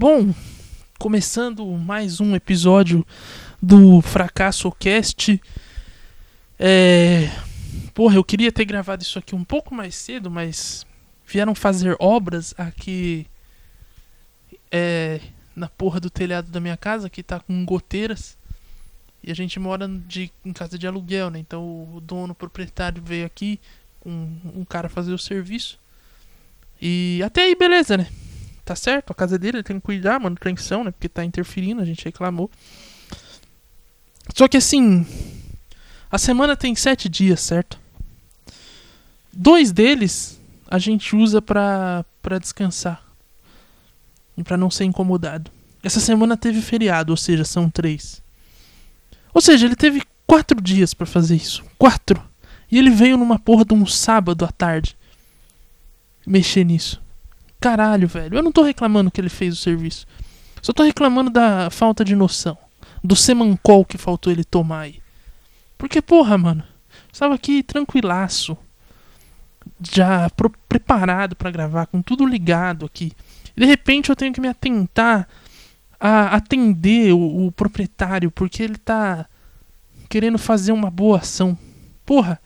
Bom, começando mais um episódio do Fracasso Cast. É. Porra, eu queria ter gravado isso aqui um pouco mais cedo, mas vieram fazer obras aqui é, na porra do telhado da minha casa, que tá com goteiras. E a gente mora de, em casa de aluguel, né? Então o dono, o proprietário veio aqui com um cara fazer o serviço. E até aí, beleza, né? Tá certo, a casa dele, ele tem que cuidar, manutenção, né? Porque tá interferindo, a gente reclamou. Só que assim, a semana tem sete dias, certo? Dois deles a gente usa pra, pra descansar. E pra não ser incomodado. Essa semana teve feriado, ou seja, são três. Ou seja, ele teve quatro dias pra fazer isso. Quatro. E ele veio numa porra de um sábado à tarde. Mexer nisso. Caralho, velho. Eu não tô reclamando que ele fez o serviço. Só tô reclamando da falta de noção. Do semancol que faltou ele tomar aí. Porque, porra, mano. Estava aqui tranquilaço. Já pro- preparado pra gravar, com tudo ligado aqui. E de repente eu tenho que me atentar a atender o, o proprietário, porque ele tá querendo fazer uma boa ação. Porra,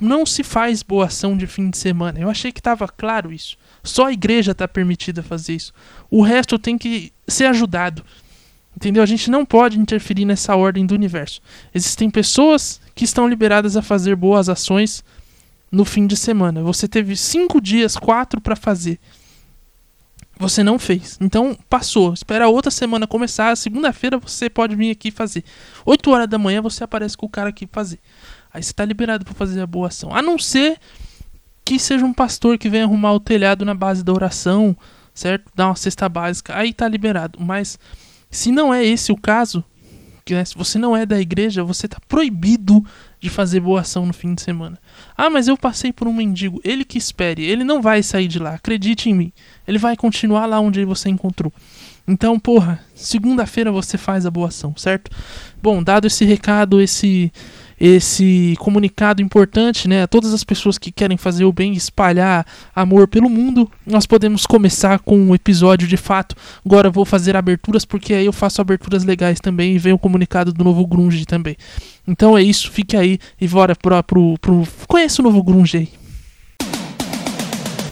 não se faz boa ação de fim de semana. Eu achei que tava claro isso. Só a igreja tá permitida fazer isso. O resto tem que ser ajudado. Entendeu? A gente não pode interferir nessa ordem do universo. Existem pessoas que estão liberadas a fazer boas ações no fim de semana. Você teve cinco dias, quatro para fazer. Você não fez. Então passou. Espera a outra semana começar. Segunda-feira você pode vir aqui fazer. 8 horas da manhã você aparece com o cara aqui fazer. Aí você tá liberado para fazer a boa ação. A não ser que seja um pastor que venha arrumar o telhado na base da oração, certo? Dar uma cesta básica. Aí tá liberado. Mas se não é esse o caso, né, se você não é da igreja, você tá proibido de fazer boa ação no fim de semana. Ah, mas eu passei por um mendigo. Ele que espere. Ele não vai sair de lá. Acredite em mim. Ele vai continuar lá onde você encontrou. Então, porra, segunda-feira você faz a boa ação, certo? Bom, dado esse recado, esse esse comunicado importante, né, a todas as pessoas que querem fazer o bem e espalhar amor pelo mundo, nós podemos começar com um episódio de fato. Agora vou fazer aberturas porque aí eu faço aberturas legais também e vem o comunicado do novo grunge também. Então é isso, fique aí e bora pro, pro, pro... conheça o novo grunge aí.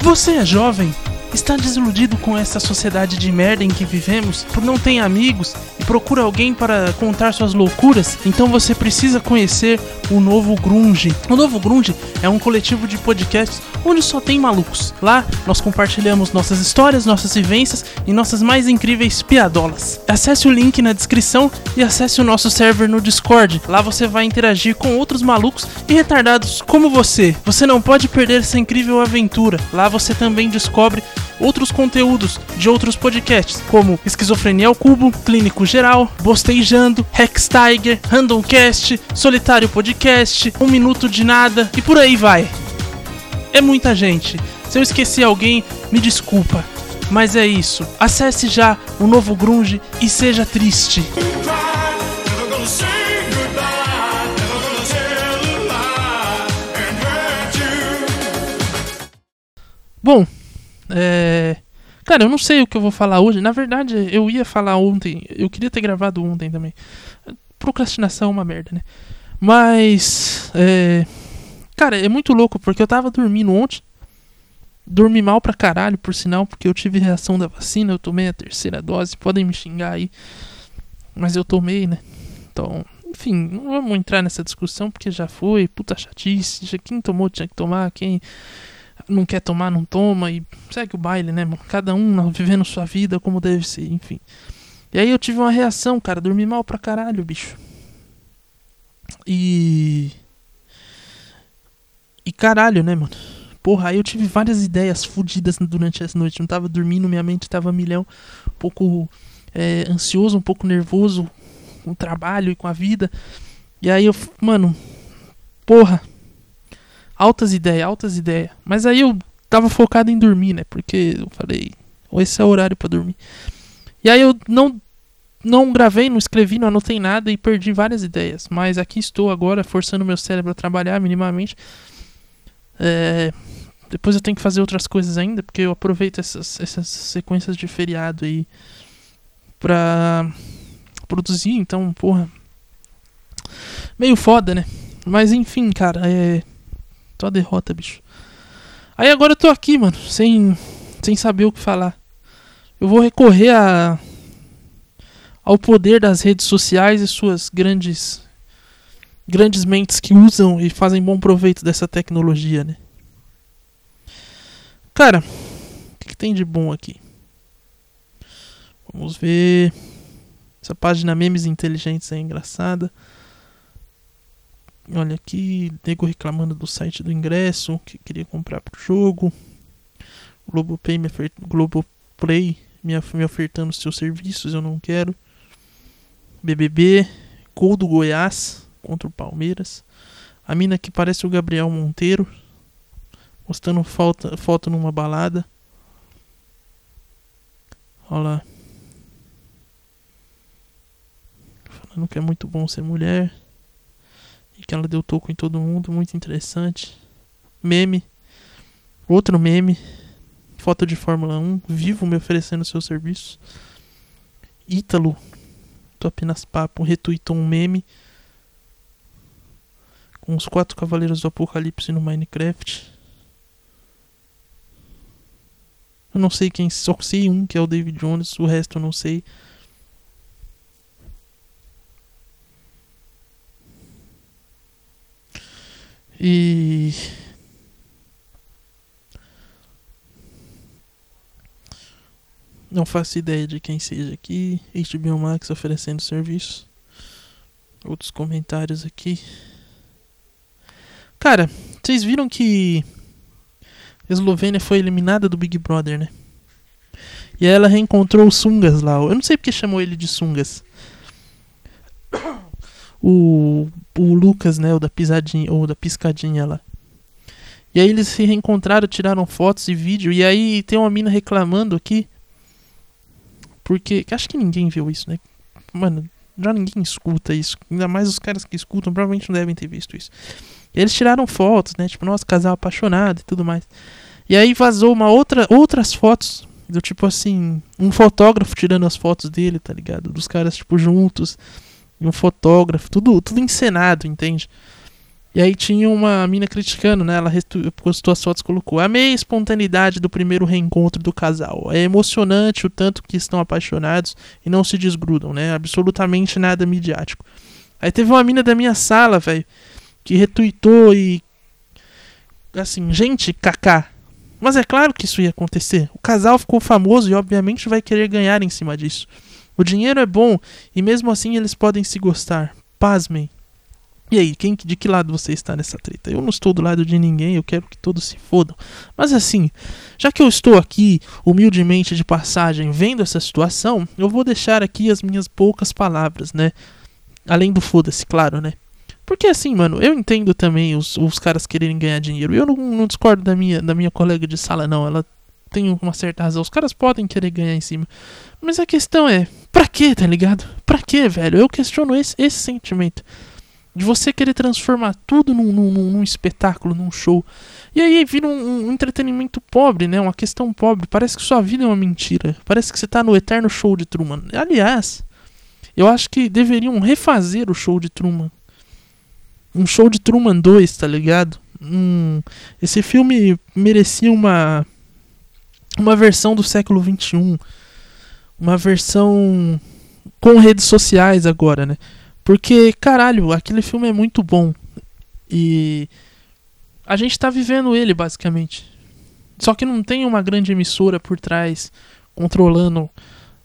Você é jovem? Está desiludido com essa sociedade de merda em que vivemos? Não ter amigos e procura alguém para contar suas loucuras? Então você precisa conhecer o Novo Grunge. O Novo Grunge é um coletivo de podcasts onde só tem malucos. Lá nós compartilhamos nossas histórias, nossas vivências e nossas mais incríveis piadolas. Acesse o link na descrição e acesse o nosso server no Discord. Lá você vai interagir com outros malucos e retardados como você. Você não pode perder essa incrível aventura. Lá você também descobre outros conteúdos de outros podcasts, como Esquizofrenia ao Cubo, Clínico Geral, Bostejando, Rex Tiger, Randomcast, Solitário Podcast, Um Minuto de Nada e por aí vai. É muita gente. Se eu esqueci alguém, me desculpa. Mas é isso. Acesse já o novo Grunge e seja triste. Bom, é. Cara, eu não sei o que eu vou falar hoje. Na verdade, eu ia falar ontem. Eu queria ter gravado ontem também. Procrastinação é uma merda, né? Mas. É. Cara, é muito louco porque eu tava dormindo ontem. Dormi mal pra caralho, por sinal, porque eu tive reação da vacina. Eu tomei a terceira dose. Podem me xingar aí. Mas eu tomei, né? Então, enfim, não vamos entrar nessa discussão porque já foi. Puta chatice. Já quem tomou tinha que tomar. Quem não quer tomar, não toma e segue o baile, né, mano? Cada um vivendo sua vida como deve ser, enfim. E aí eu tive uma reação, cara, dormi mal pra caralho, bicho. E. E caralho, né, mano? Porra, aí eu tive várias ideias fodidas durante essa noite. Não tava dormindo, minha mente tava milhão. Um pouco é, ansioso, um pouco nervoso com o trabalho e com a vida. E aí eu, mano, porra, altas ideias, altas ideias. Mas aí eu tava focado em dormir, né? Porque eu falei, esse é o horário pra dormir. E aí eu não não gravei, não escrevi, não anotei nada e perdi várias ideias. Mas aqui estou agora, forçando meu cérebro a trabalhar minimamente. É, depois eu tenho que fazer outras coisas ainda, porque eu aproveito essas, essas sequências de feriado aí pra produzir, então, porra. Meio foda, né? Mas enfim, cara, é. A derrota, bicho. Aí agora eu tô aqui, mano, sem, sem saber o que falar. Eu vou recorrer a, ao poder das redes sociais e suas grandes grandes mentes que usam e fazem bom proveito dessa tecnologia, né? Cara, o que, que tem de bom aqui? Vamos ver. Essa página Memes Inteligentes é engraçada. Olha aqui, nego reclamando do site do ingresso, que queria comprar pro jogo. Globoplay me, ofer- Globoplay me, of- me ofertando seus serviços, eu não quero. BBB, gol do Goiás contra o Palmeiras. A mina que parece o Gabriel Monteiro, mostrando foto, foto numa balada. Olha lá. Falando que é muito bom ser mulher. Que ela deu toco em todo mundo, muito interessante. Meme. Outro meme. Foto de Fórmula 1. Vivo me oferecendo seu serviço. Ítalo. Tô apenas papo. Retweetou um meme. Com os quatro cavaleiros do apocalipse no Minecraft. Eu não sei quem. Só sei um que é o David Jones. O resto eu não sei. E. Não faço ideia de quem seja aqui. HBO Max oferecendo serviço. Outros comentários aqui. Cara, vocês viram que a Eslovênia foi eliminada do Big Brother, né? E ela reencontrou o Sungas lá. Eu não sei porque chamou ele de Sungas. O, o Lucas, né? O da pisadinha, ou da piscadinha lá. E aí eles se reencontraram, tiraram fotos e vídeo. E aí tem uma mina reclamando aqui. Porque. que Acho que ninguém viu isso, né? Mano, já ninguém escuta isso. Ainda mais os caras que escutam provavelmente não devem ter visto isso. E eles tiraram fotos, né? Tipo, nosso casal apaixonado e tudo mais. E aí vazou uma outra, outras fotos. Do tipo assim, um fotógrafo tirando as fotos dele, tá ligado? Dos caras, tipo, juntos. E um fotógrafo, tudo, tudo encenado, entende? E aí tinha uma mina criticando, né? Ela postou as fotos, colocou: Amei a espontaneidade do primeiro reencontro do casal. É emocionante o tanto que estão apaixonados e não se desgrudam, né? Absolutamente nada midiático. Aí teve uma mina da minha sala, velho, que retuitou e. Assim, gente, kaká. Mas é claro que isso ia acontecer. O casal ficou famoso e, obviamente, vai querer ganhar em cima disso. O dinheiro é bom e, mesmo assim, eles podem se gostar. Pasmem. E aí, quem, de que lado você está nessa treta? Eu não estou do lado de ninguém, eu quero que todos se fodam. Mas assim, já que eu estou aqui, humildemente de passagem, vendo essa situação, eu vou deixar aqui as minhas poucas palavras, né? Além do foda-se, claro, né? Porque assim, mano, eu entendo também os, os caras quererem ganhar dinheiro. Eu não, não discordo da minha, da minha colega de sala, não. Ela tem uma certa razão. Os caras podem querer ganhar em cima. Mas a questão é, pra quê, tá ligado? Pra quê, velho? Eu questiono esse, esse sentimento. De você querer transformar tudo num, num, num- espetáculo, num show. E aí vira um, um entretenimento pobre, né? Uma questão pobre. Parece que sua vida é uma mentira. Parece que você tá no eterno show de Truman. Aliás, eu acho que deveriam refazer o show de Truman. Um show de Truman 2, tá ligado? Hum, esse filme merecia uma uma versão do século 21, uma versão com redes sociais agora, né? Porque caralho, aquele filme é muito bom e a gente tá vivendo ele basicamente. Só que não tem uma grande emissora por trás controlando,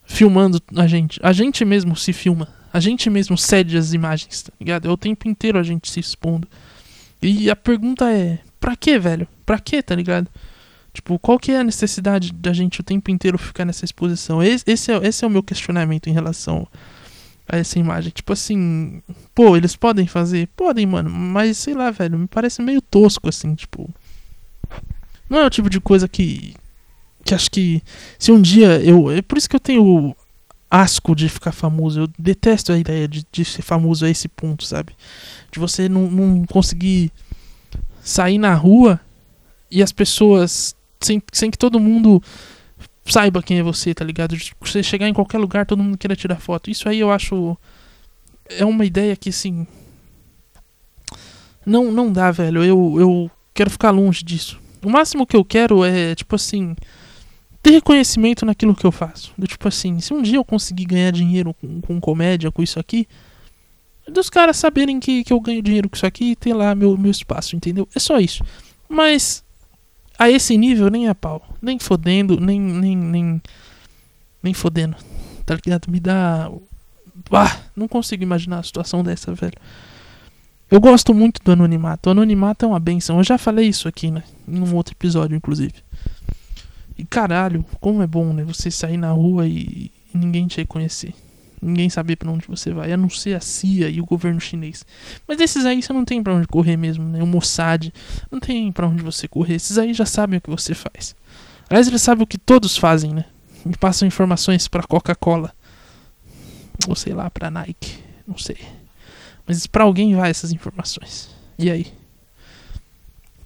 filmando a gente. A gente mesmo se filma. A gente mesmo cede as imagens, tá ligado? É o tempo inteiro a gente se expondo. E a pergunta é: pra quê, velho? Pra quê, tá ligado? Tipo, qual que é a necessidade da gente o tempo inteiro ficar nessa exposição? Esse, é, esse é o meu questionamento em relação a essa imagem. Tipo assim, pô, eles podem fazer? Podem, mano, mas sei lá, velho, me parece meio tosco, assim, tipo. Não é o tipo de coisa que. Que acho que. Se um dia eu. É por isso que eu tenho asco de ficar famoso. Eu detesto a ideia de, de ser famoso a esse ponto, sabe? De você não, não conseguir sair na rua e as pessoas. Sem, sem que todo mundo saiba quem é você, tá ligado? Você chegar em qualquer lugar, todo mundo queira tirar foto. Isso aí eu acho. É uma ideia que, assim. Não, não dá, velho. Eu, eu quero ficar longe disso. O máximo que eu quero é, tipo assim. Ter reconhecimento naquilo que eu faço. Do tipo assim, se um dia eu conseguir ganhar dinheiro com, com comédia, com isso aqui. Dos caras saberem que, que eu ganho dinheiro com isso aqui e ter lá meu, meu espaço, entendeu? É só isso. Mas a esse nível nem a pau. Nem fodendo, nem. nem. nem. nem fodendo. Tá ligado? Me dá. Ah, não consigo imaginar a situação dessa, velho. Eu gosto muito do anonimato. O anonimato é uma benção. Eu já falei isso aqui, né? Em um outro episódio, inclusive. E caralho, como é bom, né? Você sair na rua e, e ninguém te reconhecer. Ninguém saber pra onde você vai, a não ser a CIA e o governo chinês. Mas esses aí você não tem pra onde correr mesmo, né? O Mossad não tem pra onde você correr. Esses aí já sabem o que você faz. Aliás, eles sabem o que todos fazem, né? E passam informações pra Coca-Cola. Ou sei lá, pra Nike. Não sei. Mas pra alguém vai essas informações. E aí?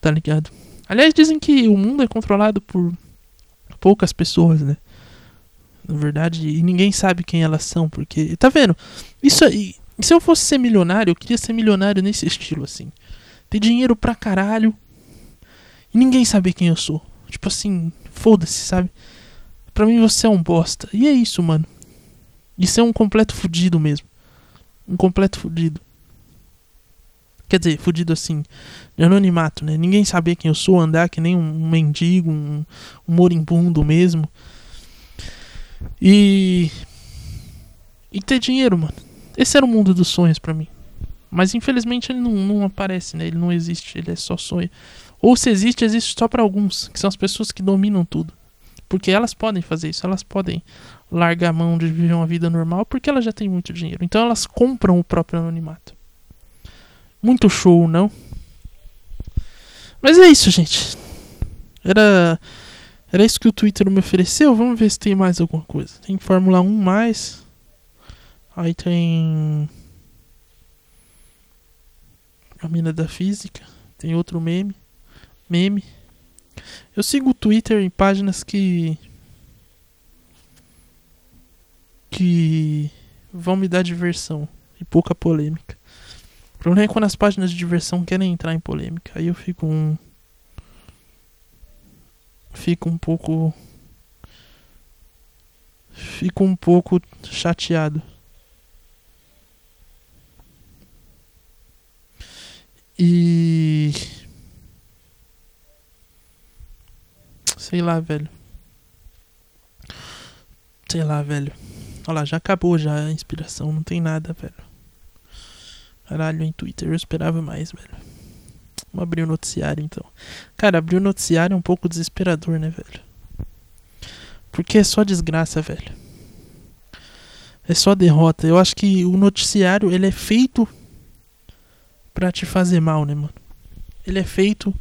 Tá ligado? Aliás, dizem que o mundo é controlado por poucas pessoas, né? Na verdade, e ninguém sabe quem elas são, porque. Tá vendo? Isso aí. Se eu fosse ser milionário, eu queria ser milionário nesse estilo, assim. Ter dinheiro pra caralho. E ninguém saber quem eu sou. Tipo assim, foda-se, sabe? Pra mim você é um bosta. E é isso, mano. Isso é um completo fudido mesmo. Um completo fudido. Quer dizer, fudido assim, de anonimato, né? Ninguém saber quem eu sou, andar que nem um mendigo, um, um moribundo mesmo. E. E ter dinheiro, mano. Esse era o mundo dos sonhos pra mim. Mas infelizmente ele não, não aparece, né? Ele não existe, ele é só sonho. Ou se existe, existe só pra alguns, que são as pessoas que dominam tudo. Porque elas podem fazer isso, elas podem largar a mão de viver uma vida normal porque elas já têm muito dinheiro. Então elas compram o próprio anonimato. Muito show, não? Mas é isso, gente. Era era isso que o Twitter me ofereceu. Vamos ver se tem mais alguma coisa. Tem Fórmula 1 mais. Aí tem a mina da física. Tem outro meme. Meme. Eu sigo o Twitter em páginas que que vão me dar diversão e pouca polêmica. O problema é quando as páginas de diversão querem entrar em polêmica. Aí eu fico um. Fico um pouco. Fico um pouco chateado. E. Sei lá, velho. Sei lá, velho. Olha lá, já acabou já a inspiração, não tem nada, velho. Caralho, em Twitter eu esperava mais, velho. Vamos abrir o noticiário então. Cara, abrir o noticiário é um pouco desesperador, né, velho? Porque é só desgraça, velho. É só derrota. Eu acho que o noticiário, ele é feito pra te fazer mal, né, mano? Ele é feito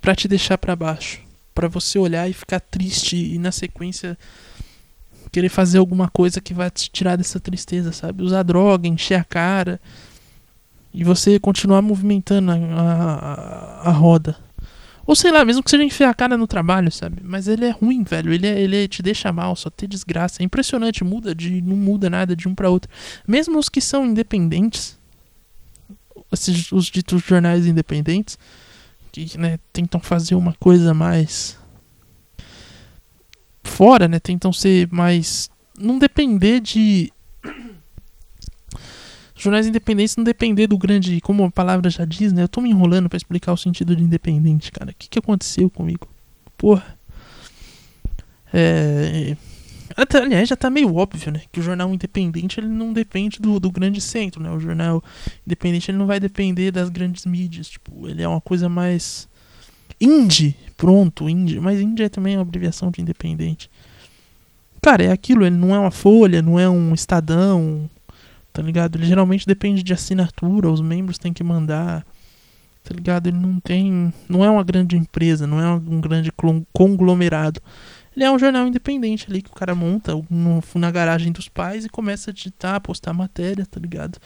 pra te deixar pra baixo. Pra você olhar e ficar triste e na sequência querer fazer alguma coisa que vai te tirar dessa tristeza, sabe? Usar droga, encher a cara e você continuar movimentando a, a, a roda. Ou sei lá, mesmo que seja enfiar a cara no trabalho, sabe? Mas ele é ruim, velho. Ele, é, ele te deixa mal, só ter desgraça. É impressionante, muda de. não muda nada de um pra outro. Mesmo os que são independentes, esses, os ditos jornais independentes, que né, tentam fazer uma coisa mais. fora, né? Tentam ser mais. não depender de jornais independentes não depender do grande, como a palavra já diz, né? Eu tô me enrolando pra explicar o sentido de independente, cara. O que, que aconteceu comigo? Porra. É. Até, aliás, já tá meio óbvio, né? Que o jornal independente ele não depende do, do grande centro, né? O jornal independente ele não vai depender das grandes mídias. Tipo, ele é uma coisa mais. Indie, pronto, indie. Mas indie é também uma abreviação de independente. Cara, é aquilo, ele não é uma folha, não é um estadão, tá ligado? Ele geralmente depende de assinatura, os membros têm que mandar, tá ligado? Ele não tem. Não é uma grande empresa, não é um grande conglomerado. Ele é um jornal independente ali que o cara monta no- na garagem dos pais e começa a digitar, postar matéria, tá ligado?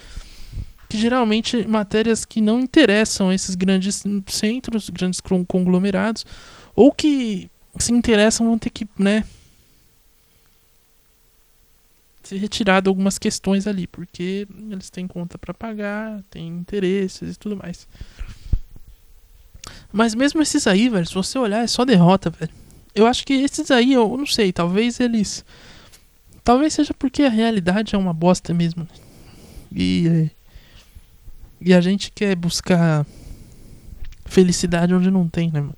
Que geralmente matérias que não interessam esses grandes centros, grandes conglomerados, ou que se interessam vão ter que, né, ser retirado algumas questões ali, porque eles têm conta pra pagar, têm interesses e tudo mais. Mas mesmo esses aí, velho, se você olhar, é só derrota, velho. Eu acho que esses aí, eu não sei, talvez eles. Talvez seja porque a realidade é uma bosta mesmo. né? E. E a gente quer buscar felicidade onde não tem, né, mano?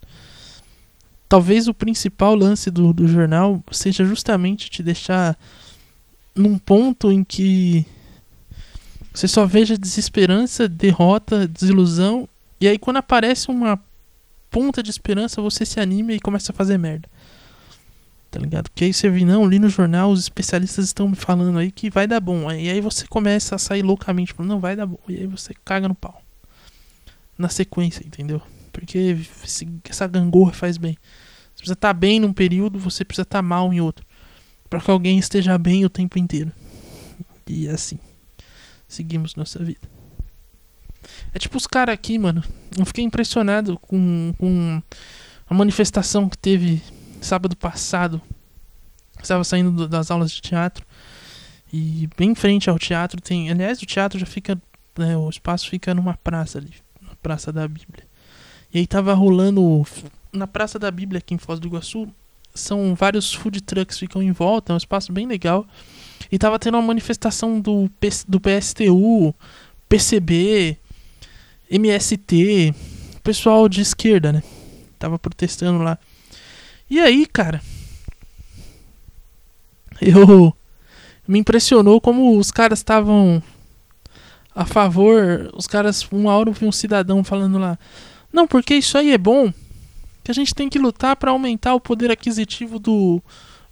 Talvez o principal lance do, do jornal seja justamente te deixar num ponto em que você só veja desesperança, derrota, desilusão, e aí quando aparece uma ponta de esperança, você se anima e começa a fazer merda. Tá ligado? Porque aí você vê, não, li no jornal, os especialistas estão me falando aí que vai dar bom. E aí você começa a sair loucamente, falando, não, vai dar bom. E aí você caga no pau. Na sequência, entendeu? Porque essa gangorra faz bem. Você precisa estar bem num período, você precisa estar mal em outro. Pra que alguém esteja bem o tempo inteiro. E assim. Seguimos nossa vida. É tipo os caras aqui, mano. Eu fiquei impressionado com, com a manifestação que teve sábado passado. Estava saindo do- das aulas de teatro. E bem em frente ao teatro tem. Aliás, o teatro já fica. né, o espaço fica numa praça ali. Na Praça da Bíblia. E aí tava rolando. Na Praça da Bíblia aqui em Foz do Iguaçu. São vários food trucks ficam em volta. É um espaço bem legal. E tava tendo uma manifestação do, do PSTU, PCB, MST, pessoal de esquerda, né? Tava protestando lá. E aí, cara, eu me impressionou como os caras estavam a favor. Os caras, uma hora eu vi um cidadão falando lá: Não, porque isso aí é bom. Que a gente tem que lutar pra aumentar o poder aquisitivo do,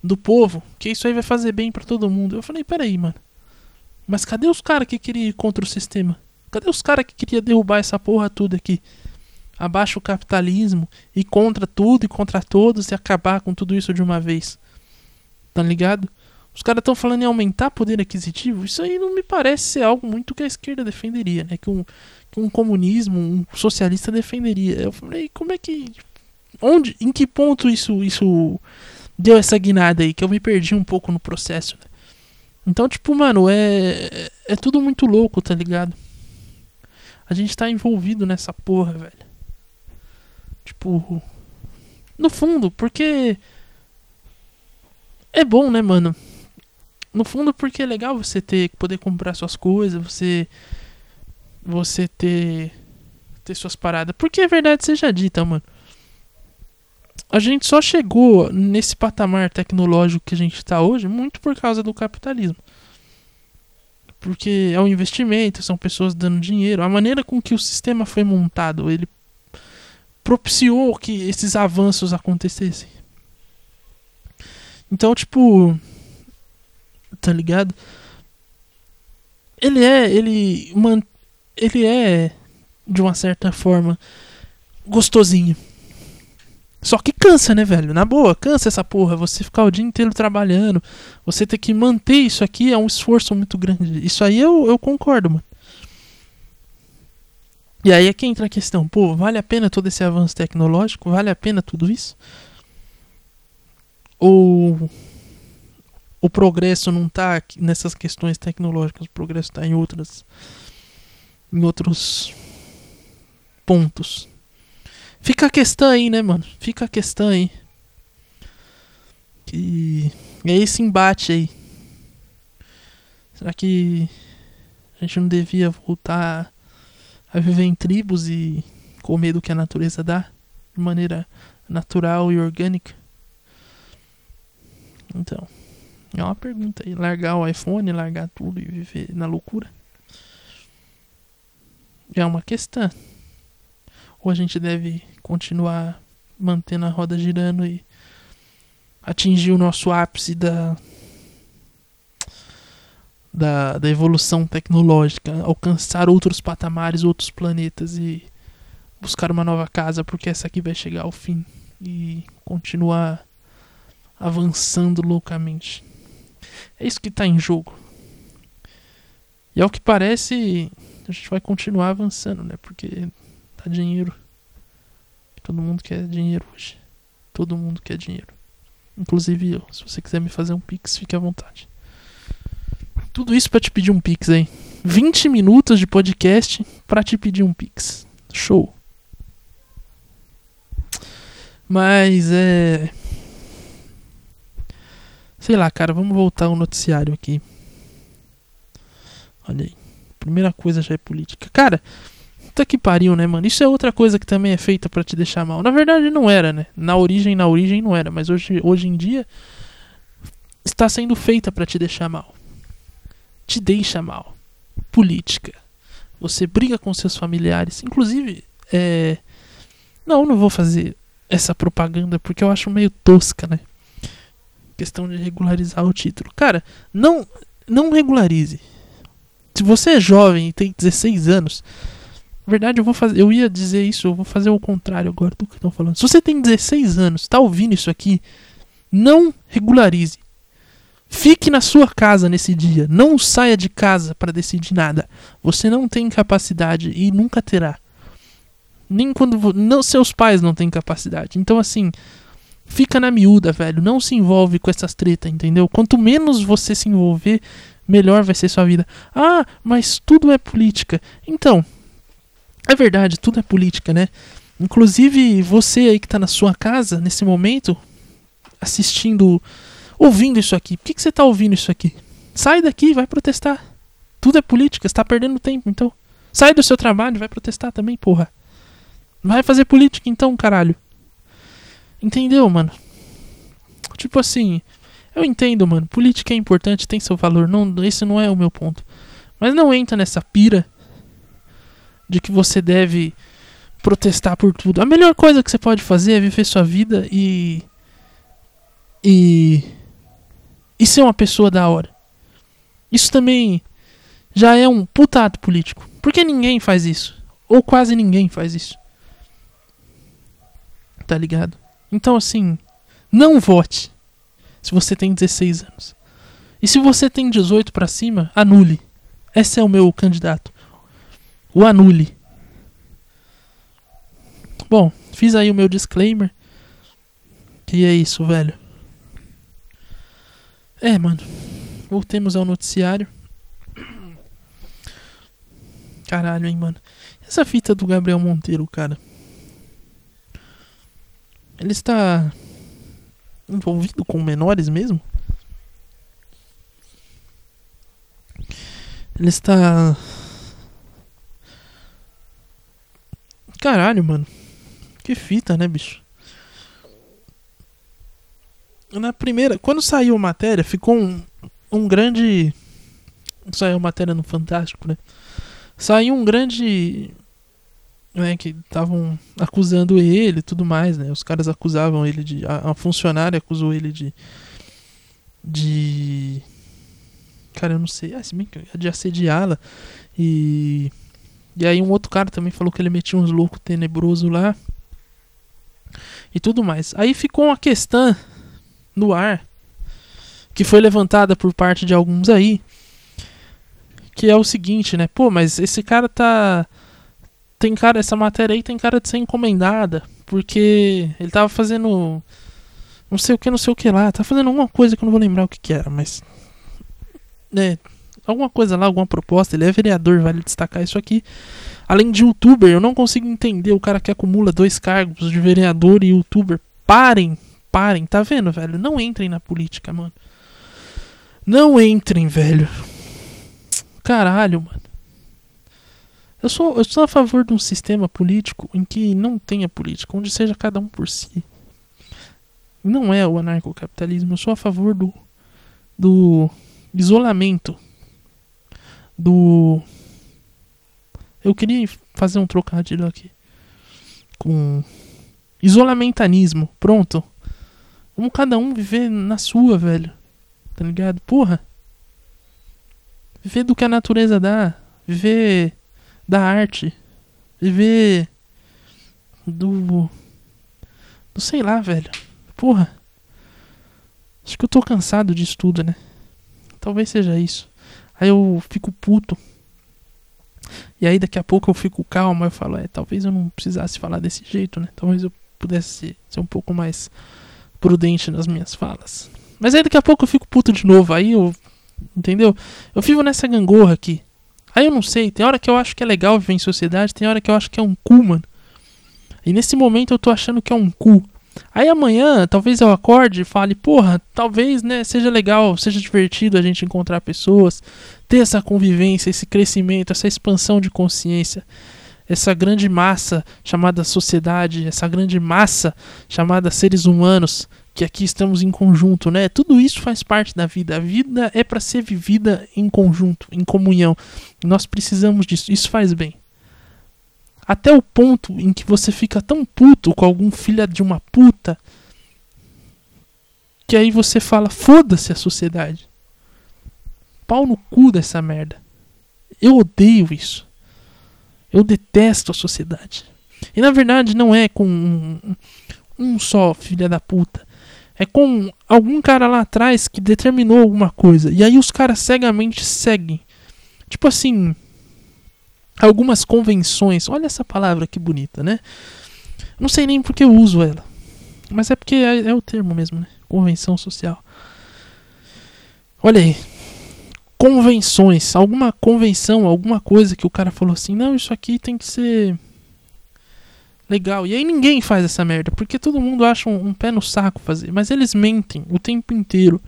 do povo. Que isso aí vai fazer bem pra todo mundo. Eu falei: Peraí, mano. Mas cadê os caras que queriam ir contra o sistema? Cadê os caras que queriam derrubar essa porra tudo aqui? Abaixa o capitalismo e contra tudo e contra todos e acabar com tudo isso de uma vez. Tá ligado? Os caras estão falando em aumentar poder aquisitivo. Isso aí não me parece ser algo muito que a esquerda defenderia, né? Que um, que um comunismo, um socialista defenderia. Eu falei, como é que. Onde, em que ponto isso, isso deu essa guinada aí? Que eu me perdi um pouco no processo? Então, tipo, mano, é. É tudo muito louco, tá ligado? A gente tá envolvido nessa porra, velho. Tipo. No fundo, porque. É bom, né, mano? No fundo, porque é legal você ter poder comprar suas coisas, você. Você ter. Ter suas paradas. Porque é verdade seja dita, mano. A gente só chegou nesse patamar tecnológico que a gente tá hoje muito por causa do capitalismo. Porque é um investimento, são pessoas dando dinheiro. A maneira com que o sistema foi montado, ele propiciou que esses avanços acontecessem. Então, tipo, tá ligado? Ele é, ele man, ele é de uma certa forma gostosinho. Só que cansa, né, velho? Na boa, cansa essa porra. Você ficar o dia inteiro trabalhando, você ter que manter isso aqui é um esforço muito grande. Isso aí eu, eu concordo, mano. E aí é que entra a questão, pô, vale a pena todo esse avanço tecnológico? Vale a pena tudo isso? Ou o progresso não tá nessas questões tecnológicas, o progresso tá em outras em outros pontos. Fica a questão aí, né, mano? Fica a questão aí. Que é esse embate aí. Será que a gente não devia voltar a viver em tribos e comer do que a natureza dá de maneira natural e orgânica? Então, é uma pergunta aí. Largar o iPhone, largar tudo e viver na loucura? É uma questão. Ou a gente deve continuar mantendo a roda girando e atingir o nosso ápice da, da, da evolução tecnológica, alcançar outros patamares, outros planetas e buscar uma nova casa, porque essa aqui vai chegar ao fim e continuar avançando loucamente. É isso que está em jogo. E ao que parece, a gente vai continuar avançando, né? Porque dá dinheiro. Todo mundo quer dinheiro hoje. Todo mundo quer dinheiro. Inclusive eu. Se você quiser me fazer um pix, fique à vontade. Tudo isso pra te pedir um pix, hein? 20 minutos de podcast pra te pedir um pix. Show. Mas é. Sei lá, cara, vamos voltar ao noticiário aqui. Olha aí. Primeira coisa já é política. Cara, puta que pariu, né, mano? Isso é outra coisa que também é feita pra te deixar mal. Na verdade, não era, né? Na origem, na origem não era. Mas hoje, hoje em dia está sendo feita pra te deixar mal. Te deixa mal. Política. Você briga com seus familiares. Inclusive, é. Não, não vou fazer essa propaganda porque eu acho meio tosca, né? Questão de regularizar o título. Cara, não, não regularize. Se você é jovem e tem 16 anos, verdade eu vou fazer, eu ia dizer isso, eu vou fazer o contrário agora do que estão falando. Se você tem 16 anos, tá ouvindo isso aqui, não regularize. Fique na sua casa nesse dia, não saia de casa para decidir nada. Você não tem capacidade e nunca terá. Nem quando não seus pais não têm capacidade. Então assim, fica na miúda, velho. Não se envolve com essas tretas, entendeu? Quanto menos você se envolver, melhor vai ser sua vida. Ah, mas tudo é política. Então, é verdade, tudo é política, né? Inclusive você aí que tá na sua casa nesse momento, assistindo, ouvindo isso aqui. Por que, que você tá ouvindo isso aqui? Sai daqui, vai protestar. Tudo é política, você tá perdendo tempo, então. Sai do seu trabalho, vai protestar também, porra. Vai fazer política então, caralho. Entendeu, mano? Tipo assim, eu entendo, mano. Política é importante, tem seu valor. Não, esse não é o meu ponto. Mas não entra nessa pira de que você deve protestar por tudo. A melhor coisa que você pode fazer é viver sua vida e e e ser uma pessoa da hora. Isso também já é um puta ato político. Porque ninguém faz isso. Ou quase ninguém faz isso. Tá ligado? Então assim, não vote se você tem 16 anos. E se você tem 18 pra cima, anule. Esse é o meu candidato. O anule. Bom, fiz aí o meu disclaimer. Que é isso, velho. É, mano. Voltemos ao noticiário. Caralho, hein, mano. Essa fita do Gabriel Monteiro, cara. Ele está envolvido com menores mesmo? Ele está. Caralho, mano. Que fita, né, bicho? Na primeira. Quando saiu a matéria, ficou um, um grande. Saiu a matéria no Fantástico, né? Saiu um grande. Né, que estavam acusando ele e tudo mais, né? Os caras acusavam ele de. A, a funcionária acusou ele de. De. Cara, eu não sei. Ah, se bem que de assediá-la. E. E aí um outro cara também falou que ele metia uns loucos tenebrosos lá. E tudo mais. Aí ficou uma questão no ar. Que foi levantada por parte de alguns aí. Que é o seguinte, né? Pô, mas esse cara tá. Tem cara. Essa matéria aí tem cara de ser encomendada. Porque ele tava fazendo. Não sei o que, não sei o que lá. Tá fazendo alguma coisa que eu não vou lembrar o que, que era, mas. Né? Alguma coisa lá, alguma proposta. Ele é vereador, vale destacar isso aqui. Além de youtuber, eu não consigo entender o cara que acumula dois cargos de vereador e youtuber. Parem, parem, tá vendo, velho? Não entrem na política, mano. Não entrem, velho. Caralho, mano. Eu sou, eu sou a favor de um sistema político em que não tenha política, onde seja cada um por si. Não é o anarcocapitalismo. Eu sou a favor do, do isolamento. Do. Eu queria fazer um trocadilho aqui. Com. Isolamentanismo. Pronto. Vamos cada um viver na sua, velho. Tá ligado? Porra. Viver do que a natureza dá. Viver da arte. Viver do. Do sei lá, velho. Porra. Acho que eu tô cansado disso tudo, né? Talvez seja isso. Aí eu fico puto. E aí daqui a pouco eu fico calmo. Eu falo, é, talvez eu não precisasse falar desse jeito, né? Talvez eu pudesse ser, um pouco mais prudente nas minhas falas. Mas aí daqui a pouco eu fico puto de novo. Aí eu Entendeu? Eu vivo nessa gangorra aqui. Aí eu não sei, tem hora que eu acho que é legal viver em sociedade, tem hora que eu acho que é um cu, mano. E nesse momento eu tô achando que é um cu. Aí amanhã, talvez eu acorde e fale, porra, talvez, né, seja legal, seja divertido a gente encontrar pessoas, ter essa convivência, esse crescimento, essa expansão de consciência, essa grande massa chamada sociedade, essa grande massa chamada seres humanos, que aqui estamos em conjunto, né? Tudo isso faz parte da vida. A vida é para ser vivida em conjunto, em comunhão. Nós precisamos disso. Isso faz bem. Até o ponto em que você fica tão puto com algum filho de uma puta que aí você fala: foda-se a sociedade. Pau no cu dessa merda. Eu odeio isso. Eu detesto a sociedade. E na verdade não é com um, um só filha da puta. É com algum cara lá atrás que determinou alguma coisa. E aí os caras cegamente seguem. Tipo assim. Algumas convenções. Olha essa palavra que bonita, né? Não sei nem porque eu uso ela. Mas é porque é, é o termo mesmo, né? Convenção social. Olha aí. Convenções. Alguma convenção, alguma coisa que o cara falou assim: não, isso aqui tem que ser legal. E aí ninguém faz essa merda, porque todo mundo acha um, um, pé no saco fazer. Mas eles mentem o tempo inteiro,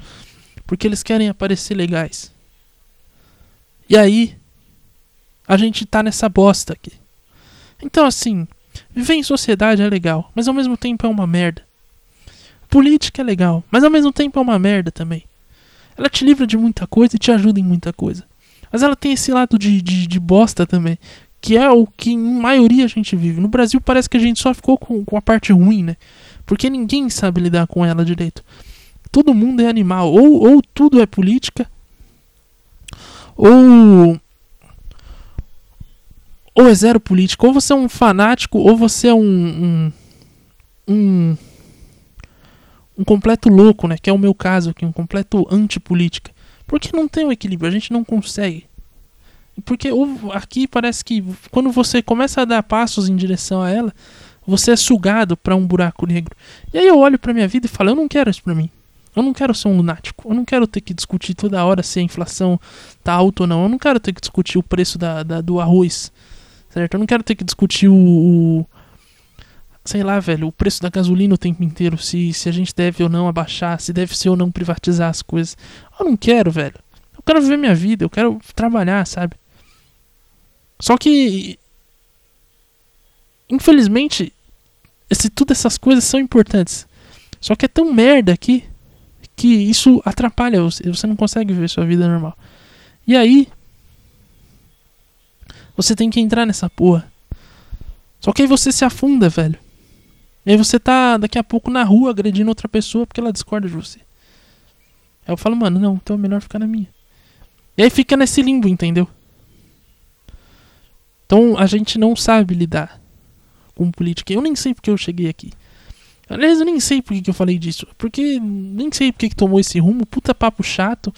porque eles querem aparecer legais. E aí, a gente tá nessa bosta aqui. Então, assim, viver em sociedade é legal, mas ao mesmo tempo é uma merda. Política é legal, mas ao mesmo tempo é uma merda também. Ela te livra de muita coisa e te ajuda em muita coisa. Mas ela tem esse lado de, de, de bosta também, que é o que em maioria a gente vive. No Brasil parece que a gente só ficou com, com a parte ruim, né? Porque ninguém sabe lidar com ela direito. Todo mundo é animal. Ou, ou tudo é política, ou. Ou é zero político. Ou você é um fanático, ou você é um. um, um um completo louco, né? Que é o meu caso aqui, um completo antipolítica. Porque não tem o um equilíbrio, a gente não consegue. Porque aqui parece que quando você começa a dar passos em direção a ela, você é sugado para um buraco negro. E aí eu olho para minha vida e falo, eu não quero isso para mim. Eu não quero ser um lunático. Eu não quero ter que discutir toda hora se a inflação tá alta ou não. Eu não quero ter que discutir o preço da, da do arroz. Certo? Eu não quero ter que discutir o, o sei lá, velho, o preço da gasolina o tempo inteiro, se, se a gente deve ou não abaixar, se deve ser ou não privatizar as coisas. Eu não quero, velho. Eu quero viver minha vida, eu quero trabalhar, sabe? Só que infelizmente, esse, tudo essas coisas são importantes. Só que é tão merda aqui que isso atrapalha você, você não consegue viver sua vida normal. E aí você tem que entrar nessa porra. Só que aí você se afunda, velho. E aí você tá daqui a pouco na rua agredindo outra pessoa porque ela discorda de você. Aí eu falo, mano, não, então é melhor ficar na minha. E aí fica nesse limbo, entendeu? Então a gente não sabe lidar com política. Eu nem sei porque eu cheguei aqui. Aliás, eu nem sei porque que eu falei disso. Porque nem sei porque que tomou esse rumo. Puta papo chato.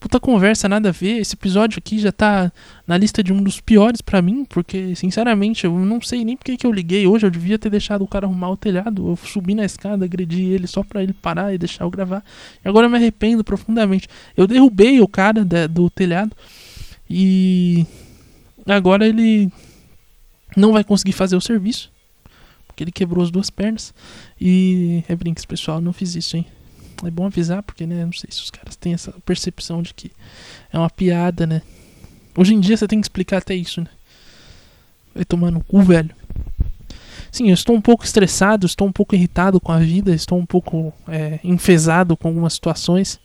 Puta conversa, nada a ver. Esse episódio aqui já tá na lista de um dos piores para mim, porque, sinceramente, eu não sei nem porque que eu liguei hoje. Eu devia ter deixado o cara arrumar o telhado. Eu subi na escada, agredi ele só pra ele parar e deixar eu gravar. E agora eu me arrependo profundamente. Eu derrubei o cara do telhado e agora ele não vai conseguir fazer o serviço. Porque ele quebrou as duas pernas. E é brinques, pessoal, não fiz isso, hein? É bom avisar, porque, né, não sei se os caras têm essa percepção de que é uma piada, né? Hoje em dia você tem que explicar até isso, né? Vai tomar no cu, velho. Sim, eu estou um pouco estressado, estou um pouco irritado com a vida, estou um pouco é, enfesado com algumas situações.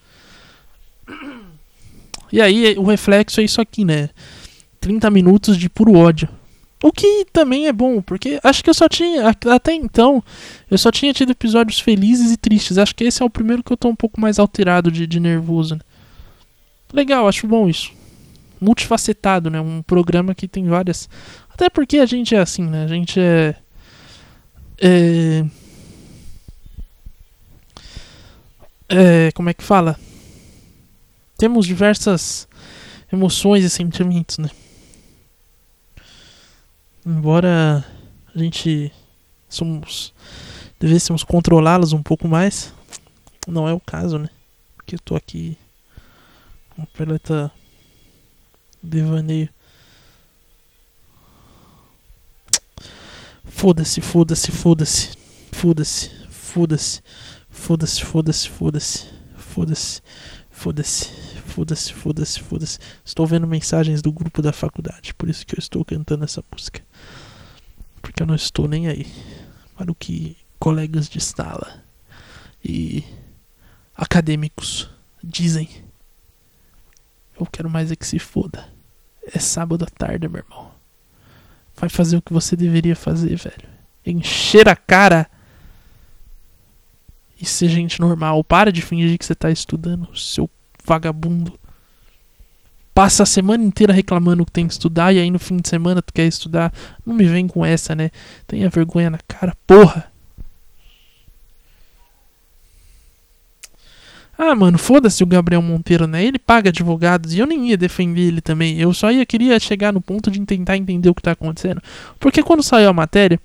E aí, o reflexo é isso aqui, né? 30 minutos de puro ódio. O que também é bom, porque acho que eu só tinha. Até então, eu só tinha tido episódios felizes e tristes. Acho que esse é o primeiro que eu tô um pouco mais alterado de, de nervoso. Né? Legal, acho bom isso. Multifacetado, né? Um programa que tem várias. Até porque a gente é assim, né? A gente é. É. é como é que fala? Temos diversas emoções e sentimentos, né? Embora a gente somos devêssemos controlá-los um pouco mais, não é o caso, né? Porque eu tô aqui Um planeta devaneio. Foda-se, foda-se, foda-se. Foda-se, foda-se. Foda-se, foda-se, foda-se. Foda-se. Foda-se, foda-se, foda-se, foda-se. Estou vendo mensagens do grupo da faculdade, por isso que eu estou cantando essa música. Porque eu não estou nem aí para o que colegas de sala e acadêmicos dizem. Eu quero mais é que se foda. É sábado à tarde, meu irmão. Vai fazer o que você deveria fazer, velho. Encher a cara e ser gente normal. Para de fingir que você tá estudando, seu vagabundo. Passa a semana inteira reclamando que tem que estudar e aí no fim de semana tu quer estudar. Não me vem com essa, né? Tenha vergonha na cara, porra. Ah, mano, foda-se o Gabriel Monteiro, né? Ele paga advogados e eu nem ia defender ele também. Eu só ia queria chegar no ponto de tentar entender o que tá acontecendo. Porque quando saiu a matéria,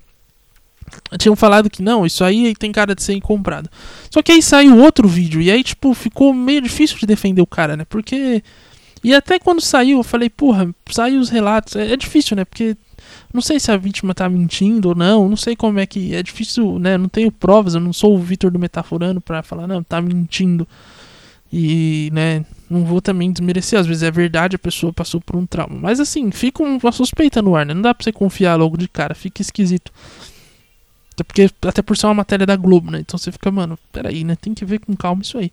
tinham falado que não, isso aí tem cara de ser comprado. Só que aí saiu outro vídeo e aí, tipo, ficou meio difícil de defender o cara, né? Porque. E até quando saiu, eu falei, porra, saiu os relatos. É, é difícil, né? Porque não sei se a vítima tá mentindo ou não, não sei como é que. É difícil, né? Não tenho provas, eu não sou o Vitor do Metaforando pra falar, não, tá mentindo. E, né, não vou também desmerecer, às vezes é verdade, a pessoa passou por um trauma. Mas assim, fica uma suspeita no ar, né? Não dá pra você confiar logo de cara, fica esquisito. Até porque, até por ser uma matéria da Globo, né? Então você fica, mano, peraí, né? Tem que ver com calma isso aí.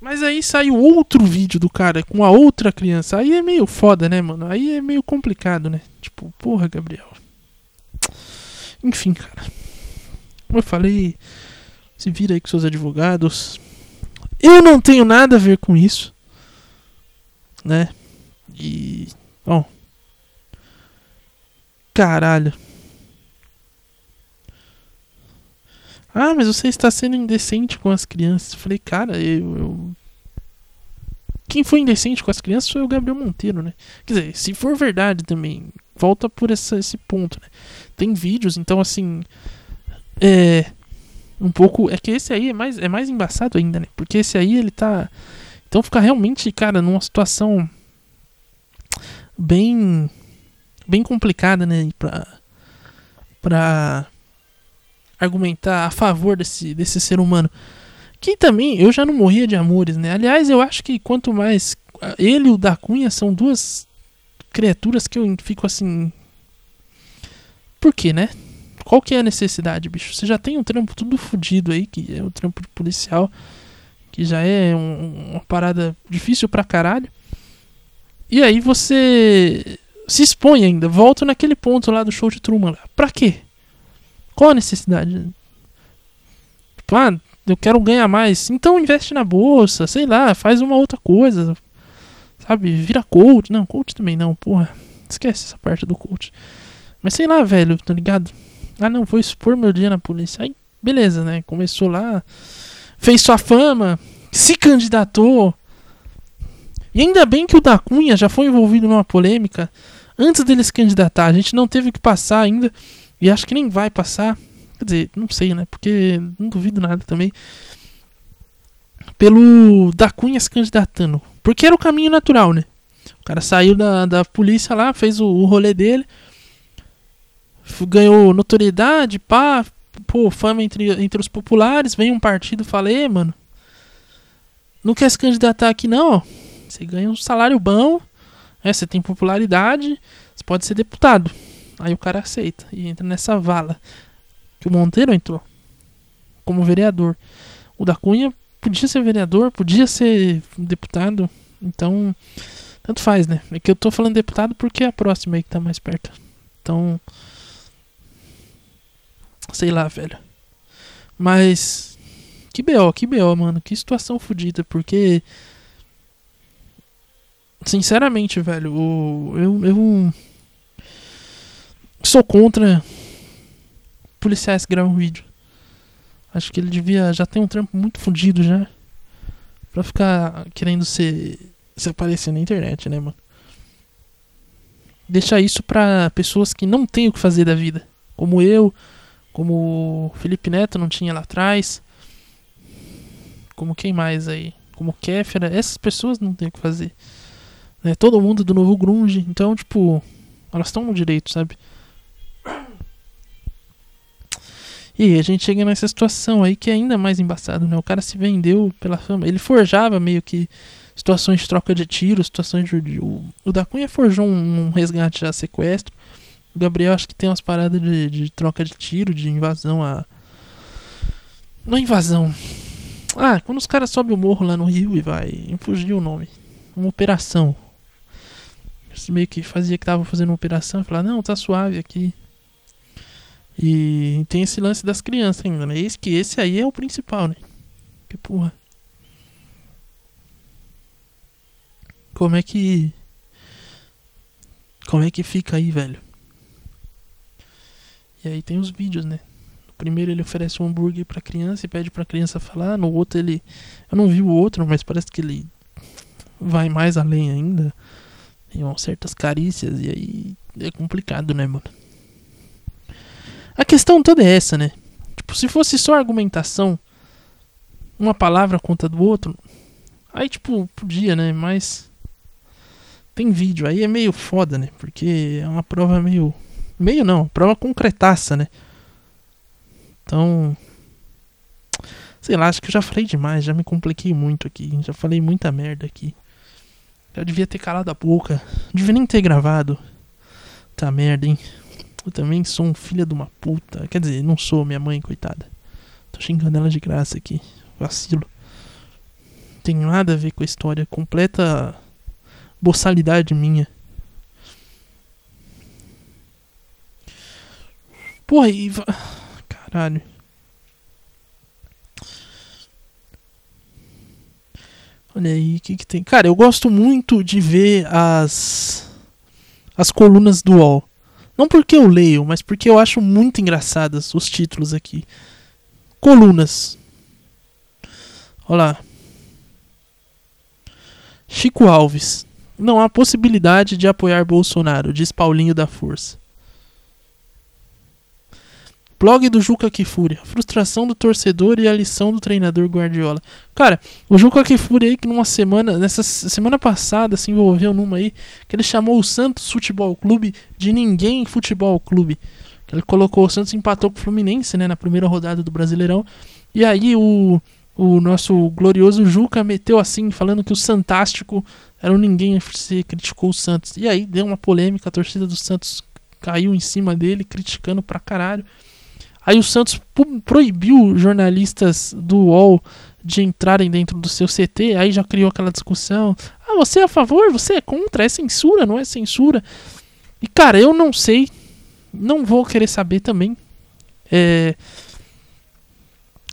Mas aí saiu outro vídeo do cara com a outra criança. Aí é meio foda, né, mano? Aí é meio complicado, né? Tipo, porra, Gabriel. Enfim, cara. Como eu falei, se vira aí com seus advogados. Eu não tenho nada a ver com isso. Né? E. Bom. Caralho. Ah, mas você está sendo indecente com as crianças. Falei, cara, eu, eu- Quem foi indecente com as crianças foi o Gabriel Monteiro, né? Quer dizer, se for verdade também, volta por essa, esse ponto, né? Tem vídeos, então assim. É. Um pouco. É que esse aí é mais, é mais embaçado ainda, né? Porque esse aí ele tá. Então fica realmente, cara, numa situação. Bem. Bem complicada, né? Pra. Pra argumentar a favor desse, desse ser humano. Que também eu já não morria de amores, né? Aliás, eu acho que quanto mais ele e o da Cunha são duas criaturas que eu fico assim. Por quê, né? Qual que é a necessidade, bicho? Você já tem um trampo tudo fodido aí, que é o trampo de policial, que já é um- uma parada difícil pra caralho. E aí você se expõe ainda, volta naquele ponto lá do show de Truman. Pra quê? Qual a necessidade? Tipo, ah, eu quero ganhar mais. Então investe na bolsa, sei lá, faz uma outra coisa. Sabe, vira coach. Não, coach também não, porra. Esquece essa parte do coach. Mas sei lá, velho, tá ligado? Ah, não, vou expor meu dia na polícia. Aí, beleza, né? Começou lá, fez sua fama, se candidatou. E ainda bem que o da Cunha já foi envolvido numa polêmica antes dele se candidatar. A gente não teve que passar ainda. E acho que nem vai passar. Quer dizer, não sei, né? Porque não duvido nada também. Pelo da Cunha se candidatando. Porque era o caminho natural, né? O cara saiu da, da polícia lá, fez o, o rolê dele. Ganhou notoriedade, pá. Pô, fama entre, entre os populares. Vem um partido e fala: Ei, mano. Não quer se candidatar aqui, não? ó. Você ganha um salário bom. É, você tem popularidade. Você pode ser deputado. Aí o cara aceita e entra nessa vala. Que o Monteiro entrou como vereador. O da Cunha podia ser vereador, podia ser deputado. Então, tanto faz, né? É que eu tô falando deputado porque é a próxima aí que tá mais perto. Então, sei lá, velho. Mas que BO, que BO, mano. Que situação fodida, porque sinceramente, velho, eu eu sou contra policiais que gravam vídeo. Acho que ele devia já tem um trampo muito fudido já. Pra ficar querendo se, se aparecer na internet, né, mano? Deixar isso pra pessoas que não têm o que fazer da vida. Como eu, como o Felipe Neto não tinha lá atrás. Como quem mais aí? como Kéfera, essas pessoas não tem o que fazer. Né? Todo mundo do novo grunge, então, tipo, elas estão no direito, sabe? E a gente chega nessa situação aí que é ainda mais embaçado, né? O cara se vendeu pela fama. Ele forjava meio que situações de troca de tiro, situações de. o, o da Cunha forjou um, um resgate a sequestro. O Gabriel acho que tem umas paradas de, de troca de tiro, de invasão a. Não é invasão. Ah, quando os caras sobem o morro lá no Rio e vai. Fugiu o nome. Uma operação. Meio que fazia que tava fazendo uma operação falava, não, tá suave aqui. E tem esse lance das crianças ainda, né? Esse que esse aí é o principal, né? Que porra. Como é que. Como é que fica aí, velho? E aí tem os vídeos, né? No primeiro ele oferece um hambúrguer pra criança e pede pra criança falar. No outro ele. Eu não vi o outro, mas parece que ele vai mais além ainda. Tem certas carícias e aí é complicado, né, mano? A questão toda é essa, né? Tipo, se fosse só argumentação, uma palavra conta do outro, aí tipo, podia, né? Mas tem vídeo, aí é meio foda, né? Porque é uma prova meio. Meio não, prova concretaça, né? Então. Sei lá, acho que eu já falei demais, já me compliquei muito aqui, já falei muita merda aqui. Eu devia ter calado a boca, devia nem ter gravado. Tá merda, hein? Eu também sou um filho de uma puta. Quer dizer, não sou minha mãe, coitada. Tô xingando ela de graça aqui. Vacilo. Tem nada a ver com a história. Completa boçalidade minha. Porra, e. Caralho. Olha aí, o que, que tem? Cara, eu gosto muito de ver as. As colunas do UOL. Não porque eu leio, mas porque eu acho muito engraçadas os títulos aqui. Colunas. Olha lá. Chico Alves. Não há possibilidade de apoiar Bolsonaro, diz Paulinho da Força. Blog do Juca Kifuri. A frustração do torcedor e a lição do treinador Guardiola. Cara, o Juca Kifuri aí que numa semana, nessa semana passada se envolveu numa aí, que ele chamou o Santos Futebol Clube de Ninguém Futebol Clube. Ele colocou o Santos empatou com o Fluminense, né, na primeira rodada do Brasileirão. E aí o o nosso glorioso Juca meteu assim, falando que o Santástico era o Ninguém FC, criticou o Santos. E aí deu uma polêmica, a torcida do Santos caiu em cima dele, criticando pra caralho. Aí o Santos proibiu jornalistas do UOL de entrarem dentro do seu CT, aí já criou aquela discussão. Ah, você é a favor? Você é contra? É censura? Não é censura? E cara, eu não sei, não vou querer saber também. É...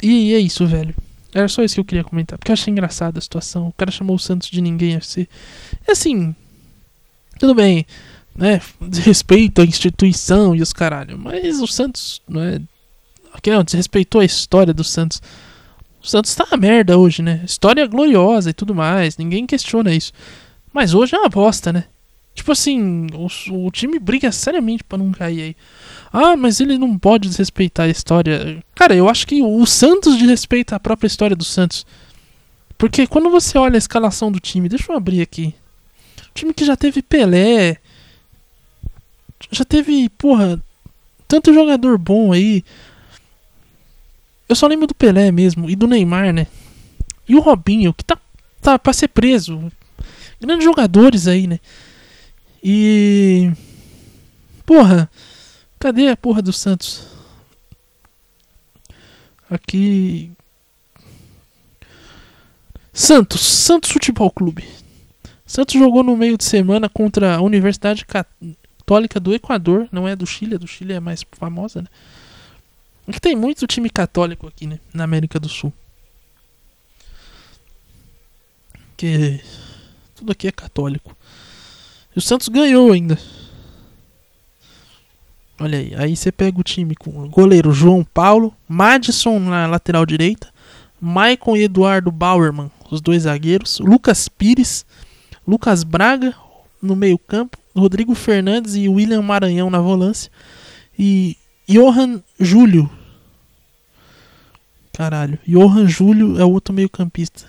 E é isso, velho. Era só isso que eu queria comentar, porque eu achei engraçada a situação. O cara chamou o Santos de ninguém FC. É assim, tudo bem, né? Respeito à instituição e os caralho, mas o Santos, não é? Que não, desrespeitou a história do Santos. O Santos tá uma merda hoje, né? História gloriosa e tudo mais, ninguém questiona isso. Mas hoje é uma bosta, né? Tipo assim, o, o time briga seriamente pra não cair aí. Ah, mas ele não pode desrespeitar a história. Cara, eu acho que o Santos desrespeita a própria história do Santos. Porque quando você olha a escalação do time, deixa eu abrir aqui. Time que já teve Pelé. Já teve, porra, tanto jogador bom aí. Eu só lembro do Pelé mesmo e do Neymar, né? E o Robinho, que tá, tá pra ser preso. Grandes jogadores aí, né? E. Porra, cadê a porra do Santos? Aqui. Santos, Santos Futebol Clube. Santos jogou no meio de semana contra a Universidade Católica do Equador, não é do Chile, a do Chile é mais famosa, né? Aqui tem muito time católico aqui, né? Na América do Sul. Que tudo aqui é católico. E o Santos ganhou ainda. Olha aí, aí você pega o time com o goleiro João Paulo, Madison na lateral direita, Maicon e Eduardo Bauerman, os dois zagueiros, Lucas Pires, Lucas Braga no meio-campo, Rodrigo Fernandes e William Maranhão na volância e Johan Júlio. Caralho, Johan Júlio é outro meio-campista.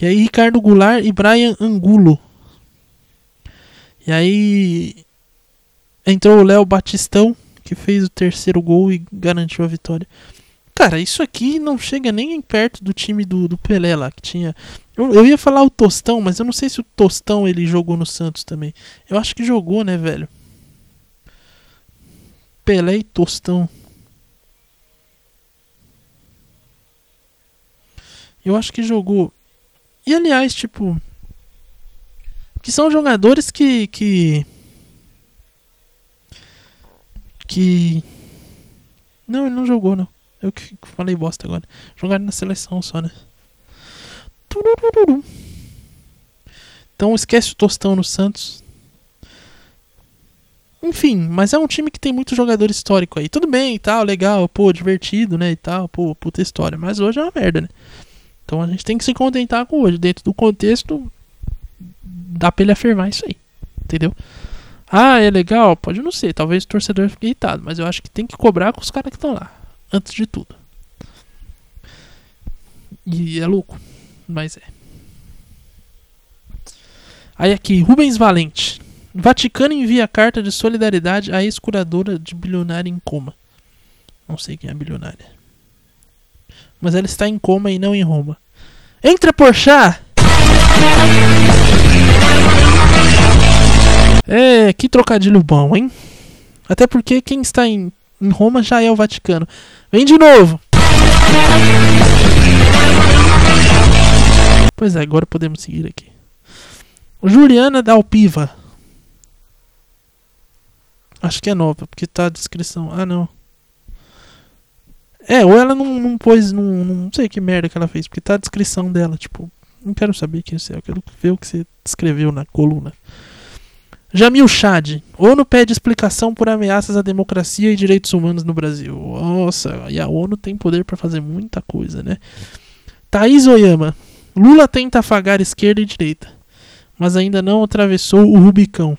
E aí Ricardo Goulart e Brian Angulo. E aí entrou o Léo Batistão, que fez o terceiro gol e garantiu a vitória. Cara, isso aqui não chega nem perto do time do, do Pelé lá, que tinha. Eu, eu ia falar o Tostão, mas eu não sei se o Tostão ele jogou no Santos também. Eu acho que jogou, né, velho? Pelé e Tostão. Eu acho que jogou. E aliás, tipo. Que são jogadores que. Que. Que. Não, ele não jogou, não. Eu que falei bosta agora. Jogaram na seleção só, né? Então esquece o Tostão no Santos. Enfim, mas é um time que tem muito jogador histórico aí. Tudo bem e tal, legal, pô, divertido, né? E tal, pô, puta história. Mas hoje é uma merda, né? Então a gente tem que se contentar com hoje. Dentro do contexto, dá pra ele afirmar isso aí. Entendeu? Ah, é legal? Pode não ser. Talvez o torcedor fique irritado. Mas eu acho que tem que cobrar com os caras que estão lá. Antes de tudo. E é louco. Mas é. Aí aqui, Rubens Valente. Vaticano envia carta de solidariedade à ex-curadora de bilionária em coma. Não sei quem é a bilionária. Mas ela está em coma e não em Roma. Entra, Porchat! É, que trocadilho bom, hein? Até porque quem está em, em Roma já é o Vaticano. Vem de novo! Pois é, agora podemos seguir aqui. Juliana Dalpiva. Acho que é nova, porque tá a descrição. Ah, não. É, ou ela não, não pôs. Não, não sei que merda que ela fez, porque tá a descrição dela. Tipo, não quero saber quem você é, eu quero ver o que você escreveu na coluna. Jamil Chad. ONU pede explicação por ameaças à democracia e direitos humanos no Brasil. Nossa, e a ONU tem poder pra fazer muita coisa, né? Thaís Oyama. Lula tenta afagar esquerda e direita, mas ainda não atravessou o Rubicão.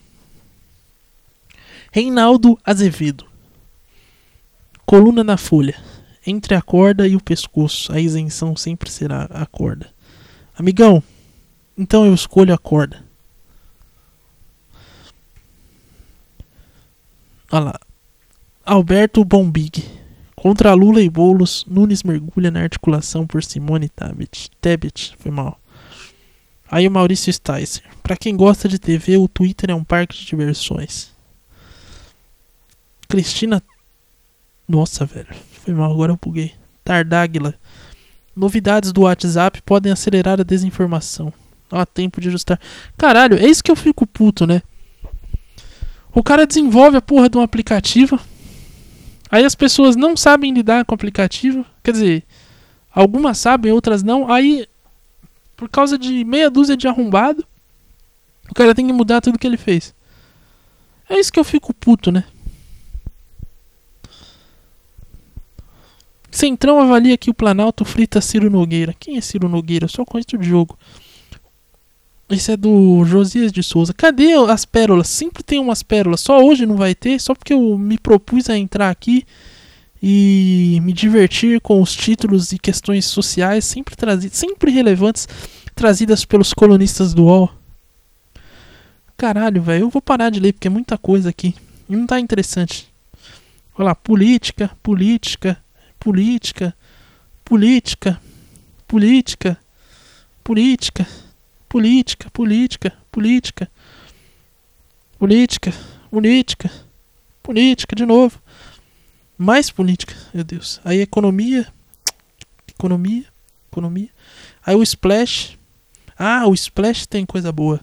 Reinaldo Azevedo. Coluna na folha. Entre a corda e o pescoço, a isenção sempre será a corda. Amigão, então eu escolho a corda. Olha lá. Alberto Bombig. Contra Lula e Boulos, Nunes mergulha na articulação por Simone Tebet. Tebet, foi mal. Aí o Maurício Sticer. Pra quem gosta de TV, o Twitter é um parque de diversões. Cristina. Nossa, velho. Foi mal, agora eu buguei. Tardáguila. Novidades do WhatsApp podem acelerar a desinformação. Há tempo de ajustar. Caralho, é isso que eu fico puto, né? O cara desenvolve a porra de um aplicativo. Aí as pessoas não sabem lidar com o aplicativo. Quer dizer, algumas sabem, outras não. Aí, por causa de meia dúzia de arrombado, o cara tem que mudar tudo que ele fez. É isso que eu fico puto, né? Centrão avalia que o Planalto frita Ciro Nogueira. Quem é Ciro Nogueira? Eu só conheço o jogo. Esse é do Josias de Souza. Cadê as pérolas? Sempre tem umas pérolas. Só hoje não vai ter, só porque eu me propus a entrar aqui e me divertir com os títulos e questões sociais sempre trazidas, sempre relevantes, trazidas pelos colunistas do UOL. Caralho, velho, eu vou parar de ler porque é muita coisa aqui. E não tá interessante. Olha lá, política, política, política, política, política, política, política, política, política, política, política, política, de novo. Mais política, meu Deus. Aí economia, economia, economia. Aí o Splash. Ah, o Splash tem coisa boa.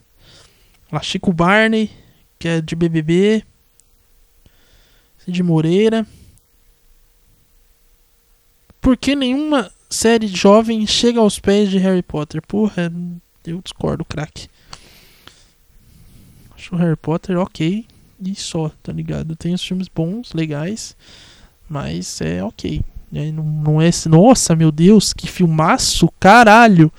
Lá, Chico Barney, que é de BBB. Cid Moreira. Por que nenhuma série jovem chega aos pés de Harry Potter? Porra, eu discordo, craque. Acho o Harry Potter ok e só, tá ligado? Tem os filmes bons, legais, mas é ok. né? Não, não é. Nossa, meu Deus, que filmaço, caralho!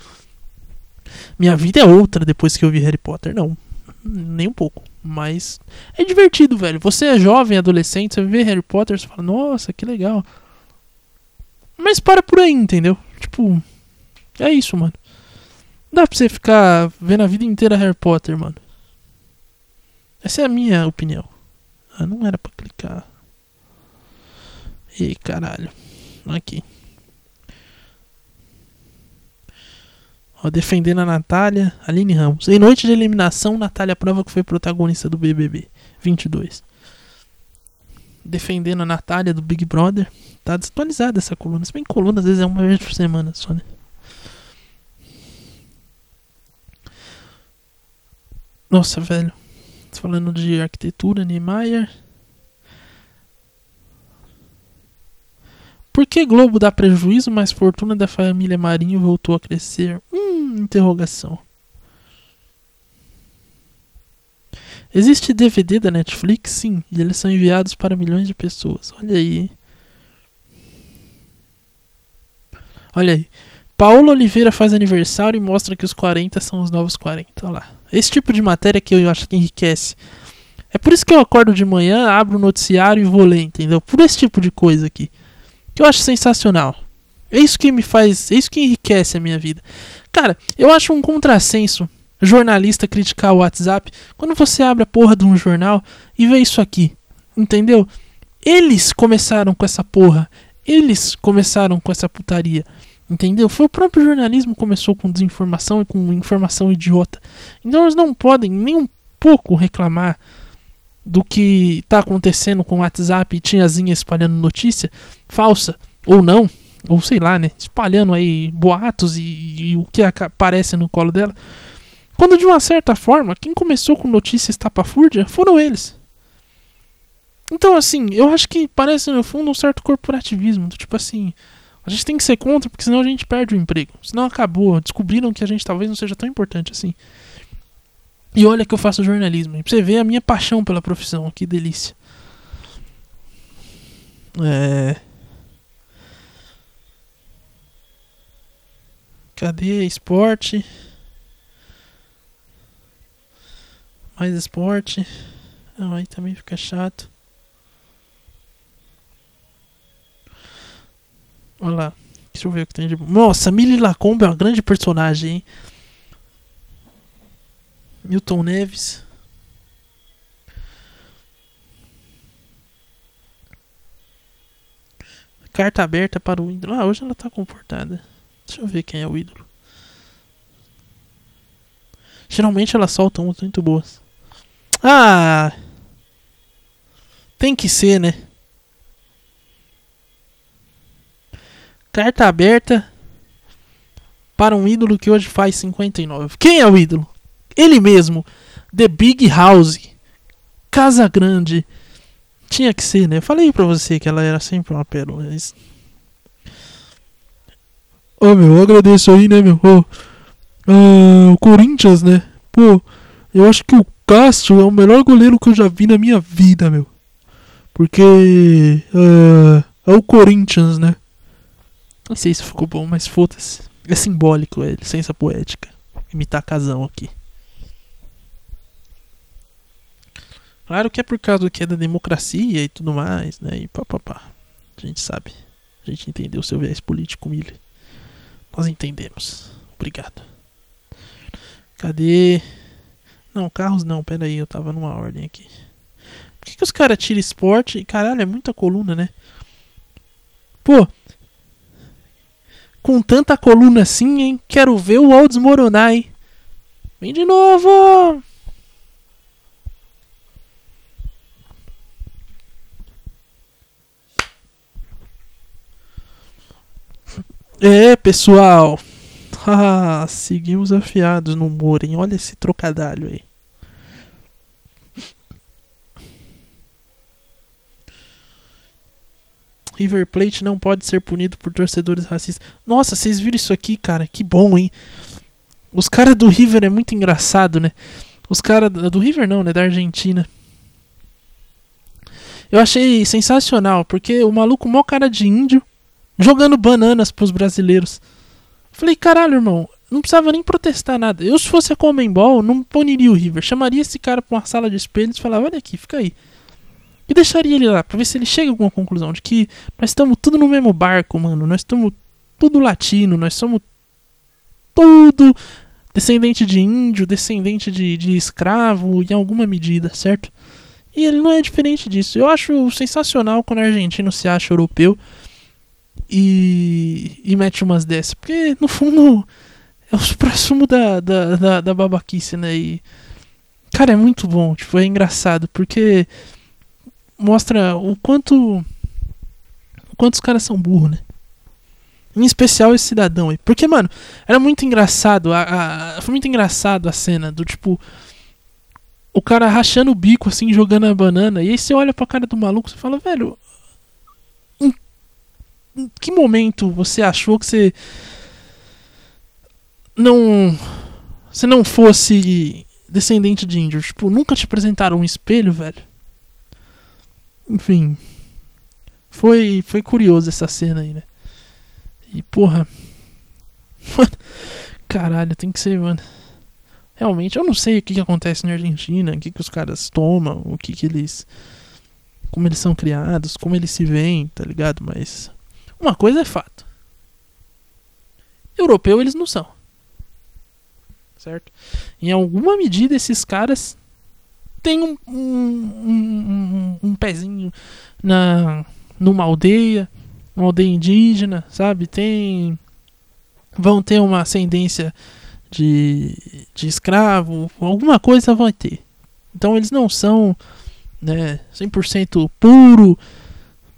Minha vida é outra depois que eu vi Harry Potter, não. Nem um pouco. Mas é divertido, velho. Você é jovem, adolescente, você vê Harry Potter, você fala, nossa, que legal. Mas para por aí, entendeu? Tipo, é isso, mano. Não dá pra você ficar vendo a vida inteira Harry Potter, mano. Essa é a minha opinião. Ah, não era pra clicar. Ih, caralho. Aqui. Ó, defendendo a Natália, Aline Ramos. Em noite de eliminação, Natália prova que foi protagonista do BBB 22. Defendendo a Natália do Big Brother. Tá desatualizada essa coluna. Se bem que coluna às vezes é uma vez por semana só, né? Nossa, velho. Falando de arquitetura, Niemeyer. Por que Globo dá prejuízo, mas fortuna da família Marinho voltou a crescer? Hum, interrogação. Existe DVD da Netflix? Sim, e eles são enviados para milhões de pessoas. Olha aí. Olha aí. Paulo Oliveira faz aniversário e mostra que os 40 são os novos 40. Olha lá. Esse tipo de matéria que eu acho que enriquece. É por isso que eu acordo de manhã, abro o noticiário e vou ler, entendeu? Por esse tipo de coisa aqui. Que eu acho sensacional. É isso que me faz. É isso que enriquece a minha vida. Cara, eu acho um contrassenso jornalista criticar o WhatsApp quando você abre a porra de um jornal e vê isso aqui. Entendeu? Eles começaram com essa porra. Eles começaram com essa putaria. Entendeu? Foi o próprio jornalismo que começou com desinformação e com informação idiota. Então eles não podem nem um pouco reclamar do que tá acontecendo com o WhatsApp e tiazinha espalhando notícia falsa ou não, ou sei lá, né? Espalhando aí boatos e, e o que aparece no colo dela. Quando de uma certa forma, quem começou com notícias estapafúrdia foram eles. Então, assim, eu acho que parece no fundo um certo corporativismo. Do tipo assim, a gente tem que ser contra, porque senão a gente perde o emprego. Senão acabou. Descobriram que a gente talvez não seja tão importante assim. E olha que eu faço jornalismo. E pra você ver a minha paixão pela profissão. Que delícia. É. Cadê esporte? Mais esporte. Ah, aí também fica chato. Olha lá. Deixa eu ver o que tem de. Nossa, Milly Lacombe é uma grande personagem, hein? Milton Neves. Carta aberta para o ídolo. Ah, hoje ela tá comportada. Deixa eu ver quem é o ídolo. Geralmente elas soltam umas muito boas. Ah! Tem que ser, né? Carta aberta para um ídolo que hoje faz 59. Quem é o ídolo? Ele mesmo. The Big House. Casa Grande. Tinha que ser, né? Falei pra você que ela era sempre uma pérola. mas- Ô meu, eu agradeço aí, né, meu? Ah, o Corinthians, né? Pô, eu acho que o Castro é o melhor goleiro que eu já vi na minha vida, meu. Porque ah, é o Corinthians, né? Não sei se ficou bom, mas foda-se. É simbólico, é licença poética. Imitar casão aqui. Claro que é por causa que é da democracia e tudo mais, né? E papapá. A gente sabe. A gente entendeu o seu viés político, Mili. Nós entendemos. Obrigado. Cadê? Não, carros não, pera aí, eu tava numa ordem aqui. Por que, que os caras tiram esporte? Caralho, é muita coluna, né? Pô, com tanta coluna assim, hein? Quero ver o UOL desmoronar, hein? Vem de novo! É, pessoal. Ah, seguimos afiados no hein? Olha esse trocadalho aí. River Plate não pode ser punido por torcedores racistas. Nossa, vocês viram isso aqui, cara? Que bom, hein? Os caras do River é muito engraçado, né? Os caras do River não, né? Da Argentina. Eu achei sensacional, porque o maluco, mó cara de índio, jogando bananas pros brasileiros. Falei, caralho, irmão, não precisava nem protestar nada. Eu, se fosse a Comembol, não puniria o River. Chamaria esse cara pra uma sala de espelhos e falava, olha aqui, fica aí. E deixaria ele lá, pra ver se ele chega a alguma conclusão de que nós estamos tudo no mesmo barco, mano. Nós estamos tudo latino, nós somos tudo descendente de índio, descendente de, de escravo, em alguma medida, certo? E ele não é diferente disso. Eu acho sensacional quando o argentino se acha europeu e, e mete umas dessas. Porque, no fundo, é o supra-sumo da, da, da, da babaquice, né? E, cara, é muito bom. Tipo, é engraçado. Porque mostra o quanto. O quanto os caras são burros, né? Em especial esse cidadão aí. Porque, mano, era muito engraçado. A, a- foi muito engraçado a cena do tipo. O cara rachando o bico, assim, jogando a banana. E aí você olha pra cara do maluco e fala, velho. Em, em que momento você achou que você. Não. Você não fosse descendente de índio? Tipo, nunca te apresentaram um espelho, velho? Enfim. Foi, foi curioso essa cena aí, né? E porra. Mano, caralho, tem que ser, mano. Realmente, eu não sei o que, que acontece na Argentina, o que, que os caras tomam, o que, que eles. Como eles são criados, como eles se veem, tá ligado? Mas. Uma coisa é fato. Europeu eles não são. Certo? Em alguma medida esses caras têm um, um, um, um- pezinho na numa aldeia, uma aldeia indígena, sabe? Tem vão ter uma ascendência de, de escravo, alguma coisa vai ter. Então eles não são né, 100% puro,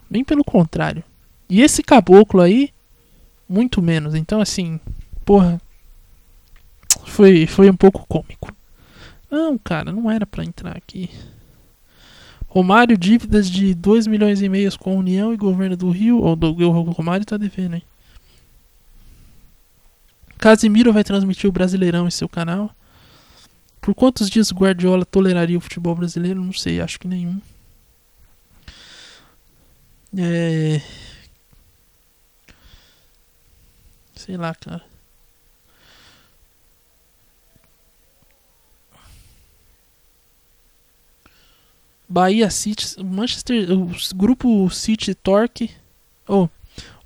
bem pelo contrário. E esse caboclo aí, muito menos. Então assim, porra, foi, foi um pouco cômico. Não, cara, não era pra entrar aqui. Romário, dívidas de 2 milhões e meio com a União e governo do Rio. Do, o Romário tá devendo, hein? Casimiro vai transmitir o Brasileirão em seu canal. Por quantos dias o Guardiola toleraria o futebol brasileiro? Não sei, acho que nenhum. É. Sei lá, cara. Bahia City, Manchester, o grupo City Torque, oh,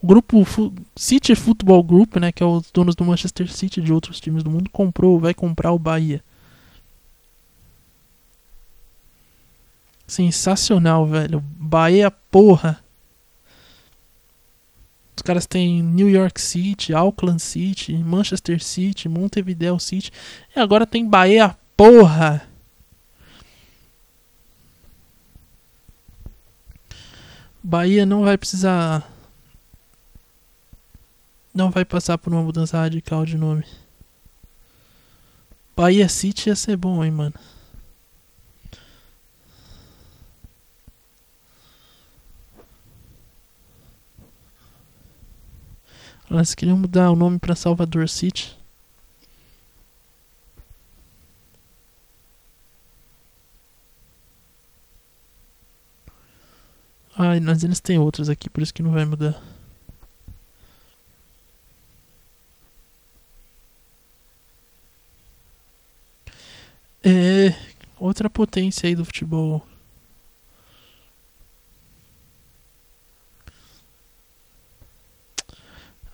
o grupo Fu- City Football Group, né, que é os donos do Manchester City e de outros times do mundo, comprou, vai comprar o Bahia. Sensacional, velho. Bahia, porra. Os caras têm New York City, Auckland City, Manchester City, Montevideo City. E agora tem Bahia, porra. Bahia não vai precisar. Não vai passar por uma mudança radical de nome. Bahia City ia ser bom, hein, mano. Elas queriam mudar o nome pra Salvador City. Mas eles têm outros aqui, por isso que não vai mudar. É. Outra potência aí do futebol.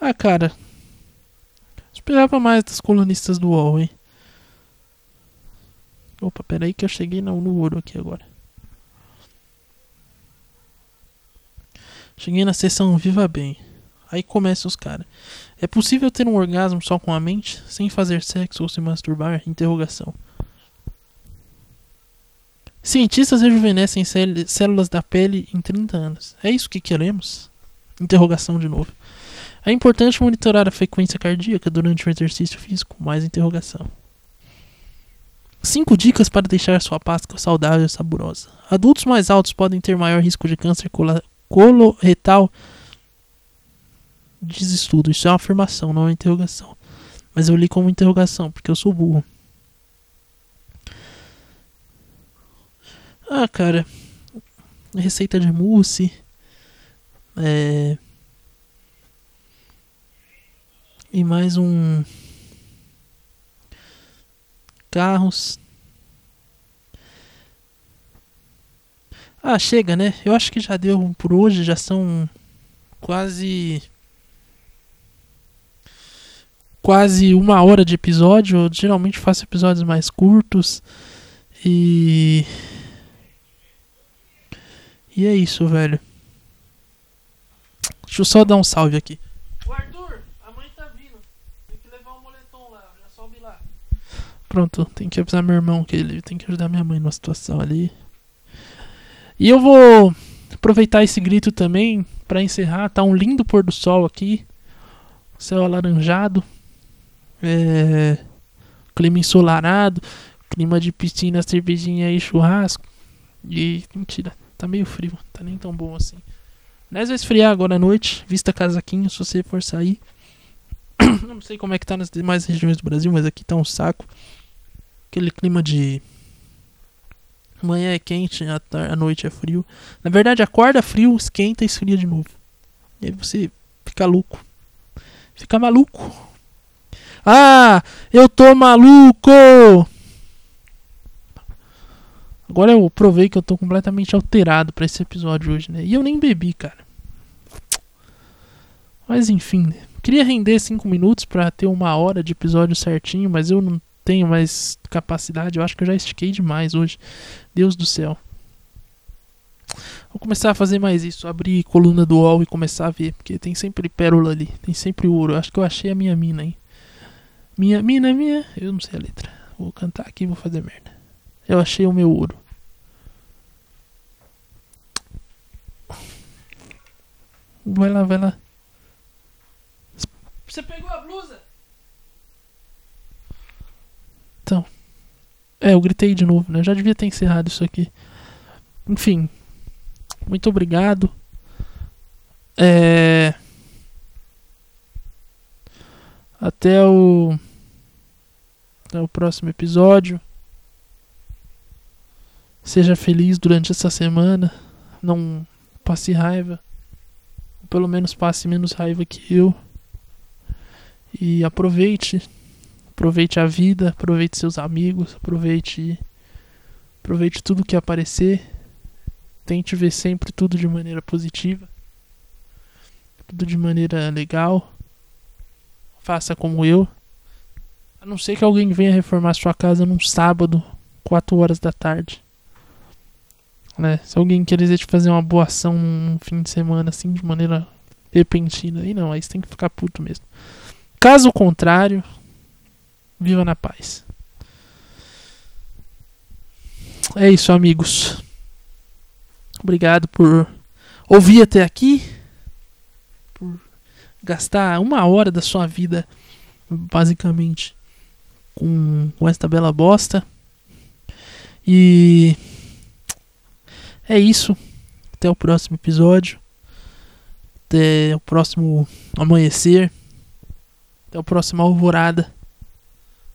Ah, cara. Esperava mais das colunistas do UOL, hein? Opa, peraí que eu cheguei no, no ouro aqui agora. Cheguei na sessão Viva Bem. Aí começa os caras. É possível ter um orgasmo só com a mente, sem fazer sexo ou se masturbar? Interrogação. Cientistas rejuvenescem cél- células da pele em 30 anos. É isso que queremos? Interrogação de novo. É importante monitorar a frequência cardíaca durante o exercício físico? Mais interrogação. 5 dicas para deixar sua pasta saudável e saborosa. Adultos mais altos podem ter maior risco de câncer coloretal. Diz estudo. Isso é uma afirmação, não é uma interrogação. Mas eu li como interrogação, porque eu sou burro. Ah, cara. Receita de mousse. É. E mais um. Carros. Ah, chega, né? Eu acho que já deu por hoje, já são quase quase uma hora de episódio. Eu geralmente faço episódios mais curtos. E. E é isso, velho. Deixa eu só dar um salve aqui. O Arthur, a mãe tá vindo. Tem que levar um moletom lá, já sobe lá. Pronto, tem que avisar meu irmão que ele tem que ajudar minha mãe numa situação ali. E eu vou aproveitar esse grito também pra encerrar. Tá um lindo pôr do sol aqui. Céu alaranjado. É... Clima ensolarado. Clima de piscina, cervejinha e churrasco. E mentira, tá meio frio, tá nem tão bom assim. Mas vai esfriar agora à noite, vista casaquinho se você for sair. Não sei como é que tá nas demais regiões do Brasil, mas aqui tá um saco. Aquele clima de. Manhã é quente, tar- à noite é frio. Na verdade, acorda frio, esquenta e esfria de novo. E aí você fica louco. Fica maluco. Ah, eu tô maluco! Agora eu provei que eu tô completamente alterado pra esse episódio hoje, né? E eu nem bebi, cara. Mas enfim, né? Queria render 5 minutos pra ter uma hora de episódio certinho, mas eu não tenho mais capacidade. Eu acho que eu já estiquei demais hoje. Deus do céu. Vou começar a fazer mais isso, abrir coluna do UOL e começar a ver, porque tem sempre pérola ali, tem sempre ouro. Acho que eu achei a minha mina aí. Minha mina, minha, eu não sei a letra. Vou cantar aqui e vou fazer merda. Eu achei o meu ouro. Vai lá, vai lá. Você pegou a blusa? Então. É, eu gritei de novo, né? Já devia ter encerrado isso aqui. Enfim. Muito obrigado. É. Até o. Até o próximo episódio. Seja feliz durante essa semana. Não passe raiva. Ou pelo menos passe menos raiva que eu. E aproveite. Aproveite a vida, aproveite seus amigos, aproveite aproveite tudo que aparecer. Tente ver sempre tudo de maneira positiva. Tudo de maneira legal. Faça como eu. A não ser que alguém venha reformar sua casa num sábado, 4 horas da tarde. Né? Se alguém quiser te fazer uma boa ação num fim de semana, assim, de maneira repentina, aí não, aí você tem que ficar puto mesmo. Caso contrário, viva na paz. É isso, amigos. Obrigado por ouvir até aqui. Por gastar uma hora da sua vida, basicamente, com, com esta bela bosta. E é isso. Até o próximo episódio. Até o próximo amanhecer. Até o próximo alvorada.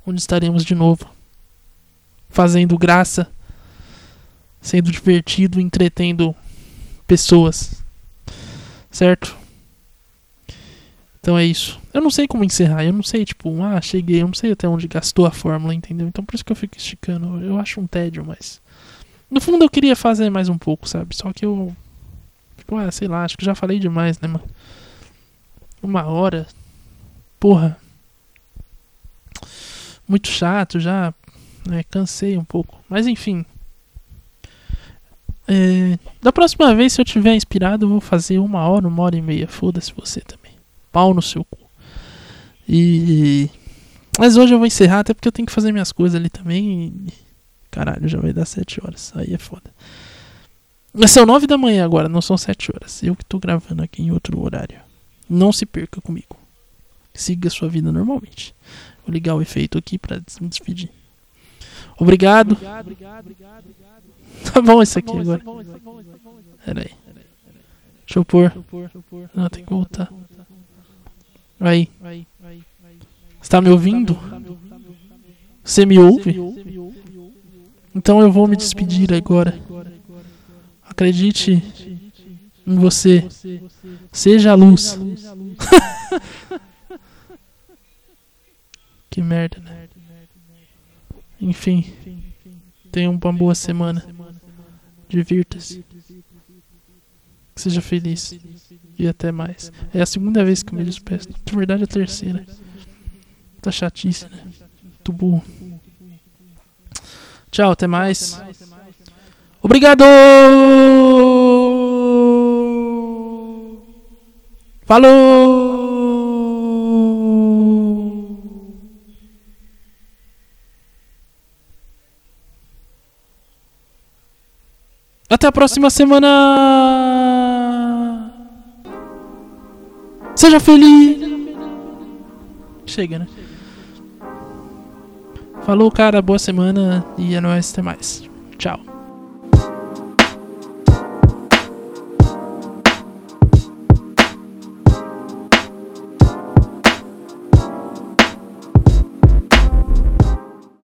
Onde estaremos de novo. Fazendo graça. Sendo divertido, entretendo pessoas. Certo? Então é isso. Eu não sei como encerrar. Eu não sei, tipo, ah, cheguei. Eu não sei até onde gastou a fórmula, entendeu? Então por isso que eu fico esticando. Eu acho um tédio, mas. No fundo eu queria fazer mais um pouco, sabe? Só que eu. Tipo, ah, sei lá, acho que já falei demais, né, mano? Uma hora. Porra. Muito chato já. Né? Cansei um pouco. Mas enfim. É, da próxima vez, se eu tiver inspirado, eu vou fazer uma hora, uma hora e meia. Foda-se você também. Pau no seu cu. E. Mas hoje eu vou encerrar, até porque eu tenho que fazer minhas coisas ali também. E... Caralho, já vai dar 7 horas. Aí é foda. Mas são 9 da manhã agora, não são 7 horas. Eu que tô gravando aqui em outro horário. Não se perca comigo. Siga sua vida normalmente. Vou ligar o efeito aqui pra me despedir. Obrigado. Tá bom isso aqui agora. Pera aí. Deixa eu pôr. Não, tem que voltar. Aí. Você tá me ouvindo? Você me ouve? Então eu vou me despedir agora. Acredite em você. Seja a luz. que merda, né? Enfim. Tenha uma boa semana. Divirta-se. Seja feliz. E até mais. É a segunda vez que eu me despeço. Na verdade, é a terceira. Puta chatice, né? Muito burro. Tchau, até mais. Obrigado! Falou! Até a próxima semana! Seja feliz! Chega, né? Falou, cara. Boa semana e é nóis. Até mais. Tchau.